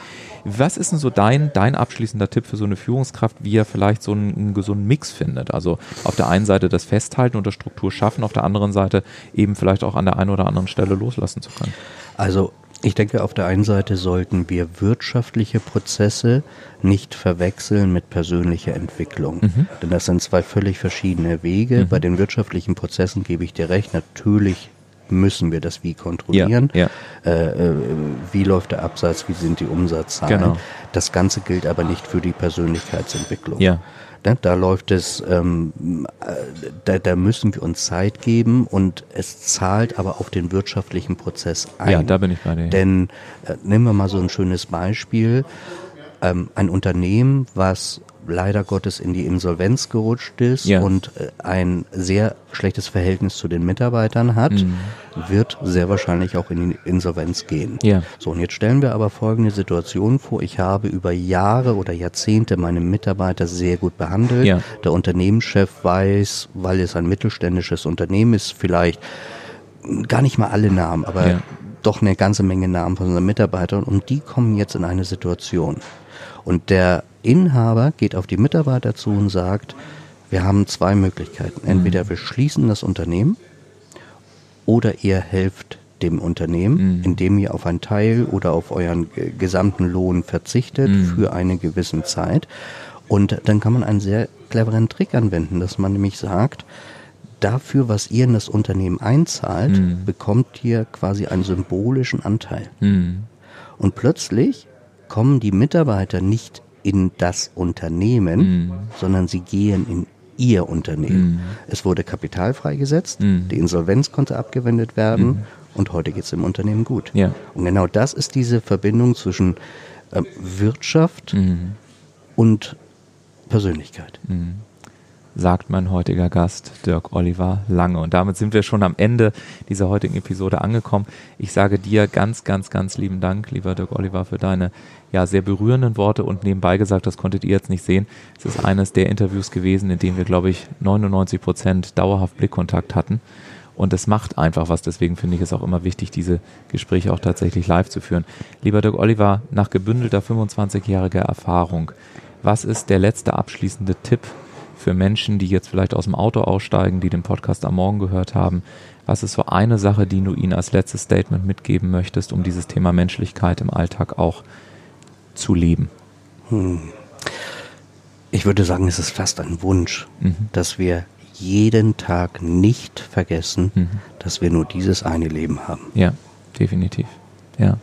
[SPEAKER 3] Was ist denn so dein, dein abschließender Tipp für so eine Führungskraft, wie er vielleicht so einen, einen gesunden Mix findet? Also auf der einen Seite das Festhalten und der Struktur schaffen, auf der anderen Seite eben vielleicht auch an der einen oder anderen Stelle loslassen zu können.
[SPEAKER 1] Also ich denke, auf der einen Seite sollten wir wirtschaftliche Prozesse nicht verwechseln mit persönlicher Entwicklung. Mhm. Denn das sind zwei völlig verschiedene Wege. Mhm. Bei den wirtschaftlichen Prozessen gebe ich dir recht, natürlich müssen wir das wie kontrollieren. Ja, ja. Äh, äh, wie läuft der Absatz, wie sind die Umsatzzahlen. Genau. Das Ganze gilt aber nicht für die Persönlichkeitsentwicklung. Ja. Da, da läuft es, ähm, äh, da, da müssen wir uns Zeit geben und es zahlt aber auf den wirtschaftlichen Prozess ein. Ja,
[SPEAKER 3] da bin ich bei dir.
[SPEAKER 1] Denn äh, nehmen wir mal so ein schönes Beispiel. Ähm, ein Unternehmen, was leider Gottes in die Insolvenz gerutscht ist ja. und äh, ein sehr schlechtes Verhältnis zu den Mitarbeitern hat, mhm. wird sehr wahrscheinlich auch in die Insolvenz gehen. Ja. So, und jetzt stellen wir aber folgende Situation vor. Ich habe über Jahre oder Jahrzehnte meine Mitarbeiter sehr gut behandelt. Ja. Der Unternehmenschef weiß, weil es ein mittelständisches Unternehmen ist, vielleicht gar nicht mal alle Namen, aber ja. doch eine ganze Menge Namen von unseren Mitarbeitern und die kommen jetzt in eine Situation. Und der Inhaber geht auf die Mitarbeiter zu und sagt, wir haben zwei Möglichkeiten. Entweder wir schließen das Unternehmen oder ihr helft dem Unternehmen,
[SPEAKER 3] Mhm.
[SPEAKER 1] indem ihr auf einen Teil oder auf euren ge- gesamten Lohn verzichtet
[SPEAKER 3] Mhm.
[SPEAKER 1] für eine gewisse Zeit. Und dann kann man einen sehr cleveren Trick anwenden, dass man nämlich sagt, dafür, was ihr in das Unternehmen einzahlt,
[SPEAKER 3] Mhm.
[SPEAKER 1] bekommt ihr quasi einen symbolischen Anteil.
[SPEAKER 3] Mhm.
[SPEAKER 1] Und plötzlich kommen die Mitarbeiter nicht in das Unternehmen,
[SPEAKER 3] Mhm.
[SPEAKER 1] sondern sie gehen in ihr Unternehmen.
[SPEAKER 3] Mhm.
[SPEAKER 1] Es wurde Kapital freigesetzt,
[SPEAKER 3] Mhm.
[SPEAKER 1] die Insolvenz konnte abgewendet werden und heute geht es dem Unternehmen gut.
[SPEAKER 3] Ja.
[SPEAKER 1] Und genau das ist diese Verbindung zwischen ähm, Wirtschaft
[SPEAKER 3] Mhm.
[SPEAKER 1] und Persönlichkeit.
[SPEAKER 3] sagt mein heutiger Gast Dirk Oliver Lange. Und damit sind wir schon am Ende dieser heutigen Episode angekommen. Ich sage dir ganz, ganz, ganz lieben Dank, lieber Dirk Oliver, für deine ja sehr berührenden Worte und nebenbei gesagt, das konntet ihr jetzt nicht sehen. Es ist eines der Interviews gewesen, in dem wir, glaube ich, 99 Prozent dauerhaft Blickkontakt hatten. Und es macht einfach was. Deswegen finde ich es auch immer wichtig, diese Gespräche auch tatsächlich live zu führen. Lieber Dirk Oliver, nach gebündelter 25-jähriger Erfahrung, was ist der letzte abschließende Tipp für Menschen, die jetzt vielleicht aus dem Auto aussteigen, die den Podcast am Morgen gehört haben? Was ist so eine Sache, die du ihnen als letztes Statement mitgeben möchtest, um dieses Thema Menschlichkeit im Alltag auch zu leben?
[SPEAKER 1] Ich würde sagen, es ist fast ein Wunsch,
[SPEAKER 3] Mhm.
[SPEAKER 1] dass wir jeden Tag nicht vergessen,
[SPEAKER 3] Mhm.
[SPEAKER 1] dass wir nur dieses eine Leben haben.
[SPEAKER 3] Ja, definitiv. Ja.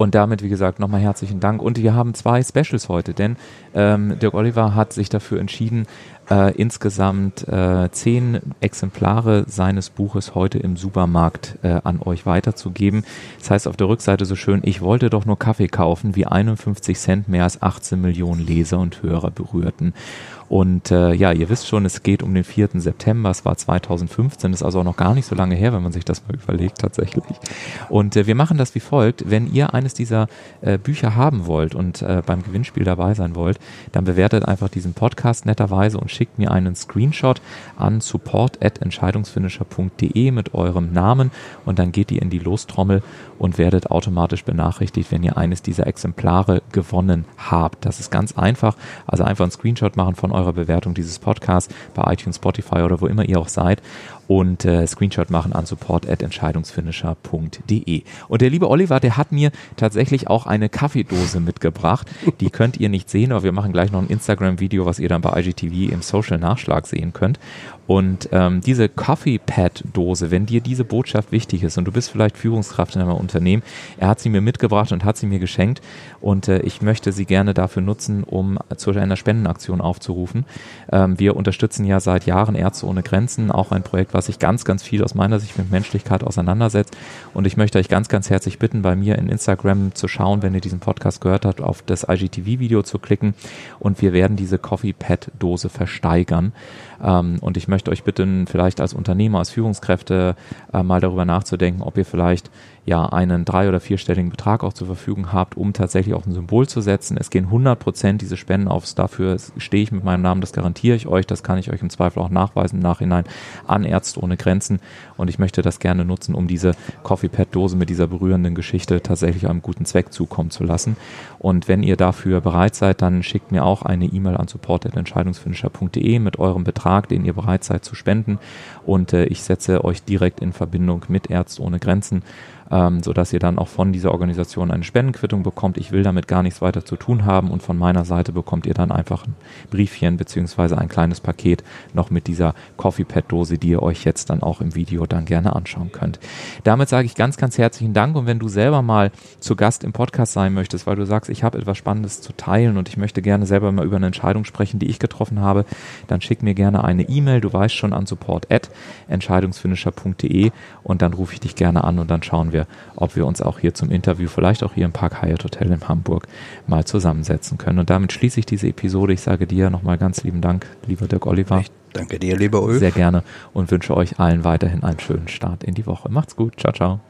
[SPEAKER 3] Und damit, wie gesagt, nochmal herzlichen Dank. Und wir haben zwei Specials heute, denn ähm, Dirk Oliver hat sich dafür entschieden, äh, insgesamt äh, zehn Exemplare seines Buches heute im Supermarkt äh, an euch weiterzugeben. Das heißt auf der Rückseite so schön, ich wollte doch nur Kaffee kaufen, wie 51 Cent mehr als 18 Millionen Leser und Hörer berührten. Und äh, ja, ihr wisst schon, es geht um den 4. September, es war 2015, ist also auch noch gar nicht so lange her, wenn man sich das mal überlegt tatsächlich. Und äh, wir machen das wie folgt, wenn ihr eines dieser äh, Bücher haben wollt und äh, beim Gewinnspiel dabei sein wollt, dann bewertet einfach diesen Podcast netterweise und schickt mir einen Screenshot an support.entscheidungsfinisher.de mit eurem Namen und dann geht ihr in die Lostrommel und werdet automatisch benachrichtigt, wenn ihr eines dieser Exemplare gewonnen habt. Das ist ganz einfach. Also einfach einen Screenshot machen von eurer Bewertung dieses Podcasts bei iTunes, Spotify oder wo immer ihr auch seid und äh, Screenshot machen an support.entscheidungsfinisher.de. Und der liebe Oliver, der hat mir tatsächlich auch eine Kaffeedose mitgebracht. Die könnt ihr nicht sehen, aber wir machen gleich noch ein Instagram-Video, was ihr dann bei IGTV im Social Nachschlag sehen könnt. Und ähm, diese Coffee Pad Dose, wenn dir diese Botschaft wichtig ist und du bist vielleicht Führungskraft in einem Unternehmen, er hat sie mir mitgebracht und hat sie mir geschenkt und äh, ich möchte sie gerne dafür nutzen, um zu einer Spendenaktion aufzurufen. Ähm, wir unterstützen ja seit Jahren Ärzte ohne Grenzen, auch ein Projekt, was sich ganz, ganz viel aus meiner Sicht mit Menschlichkeit auseinandersetzt. Und ich möchte euch ganz, ganz herzlich bitten, bei mir in Instagram zu schauen, wenn ihr diesen Podcast gehört habt, auf das IGTV-Video zu klicken und wir werden diese Coffee Pad Dose versteigern. Ähm, und ich möchte euch bitten, vielleicht als Unternehmer, als Führungskräfte äh, mal darüber nachzudenken, ob ihr vielleicht ja einen drei- oder vierstelligen Betrag auch zur Verfügung habt, um tatsächlich auch ein Symbol zu setzen. Es gehen 100 Prozent diese Spenden aufs, dafür stehe ich mit meinem Namen, das garantiere ich euch, das kann ich euch im Zweifel auch nachweisen im Nachhinein an Ärzte ohne Grenzen und ich möchte das gerne nutzen, um diese Coffee Pad Dose mit dieser berührenden Geschichte tatsächlich einem guten Zweck zukommen zu lassen. Und wenn ihr dafür bereit seid, dann schickt mir auch eine E-Mail an support.entscheidungsfinisher.de mit eurem Betrag, den ihr bereit seid zu spenden. Und äh, ich setze euch direkt in Verbindung mit Ärzte ohne Grenzen ähm, sodass ihr dann auch von dieser Organisation eine Spendenquittung bekommt. Ich will damit gar nichts weiter zu tun haben und von meiner Seite bekommt ihr dann einfach ein Briefchen beziehungsweise ein kleines Paket noch mit dieser Coffee Pad Dose, die ihr euch jetzt dann auch im Video dann gerne anschauen könnt. Damit sage ich ganz, ganz herzlichen Dank und wenn du selber mal zu Gast im Podcast sein möchtest, weil du sagst, ich habe etwas Spannendes zu teilen und ich möchte gerne selber mal über eine Entscheidung sprechen, die ich getroffen habe, dann schick mir gerne eine E-Mail, du weißt schon an support at entscheidungsfinisher.de und dann rufe ich dich gerne an und dann schauen wir, ob wir uns auch hier zum Interview, vielleicht auch hier im Park Hyatt Hotel in Hamburg, mal zusammensetzen können. Und damit schließe ich diese Episode. Ich sage dir nochmal ganz lieben Dank, lieber Dirk Oliver.
[SPEAKER 1] Ich danke dir, lieber Ulf.
[SPEAKER 3] Sehr gerne und wünsche euch allen weiterhin einen schönen Start in die Woche. Macht's gut. Ciao, ciao.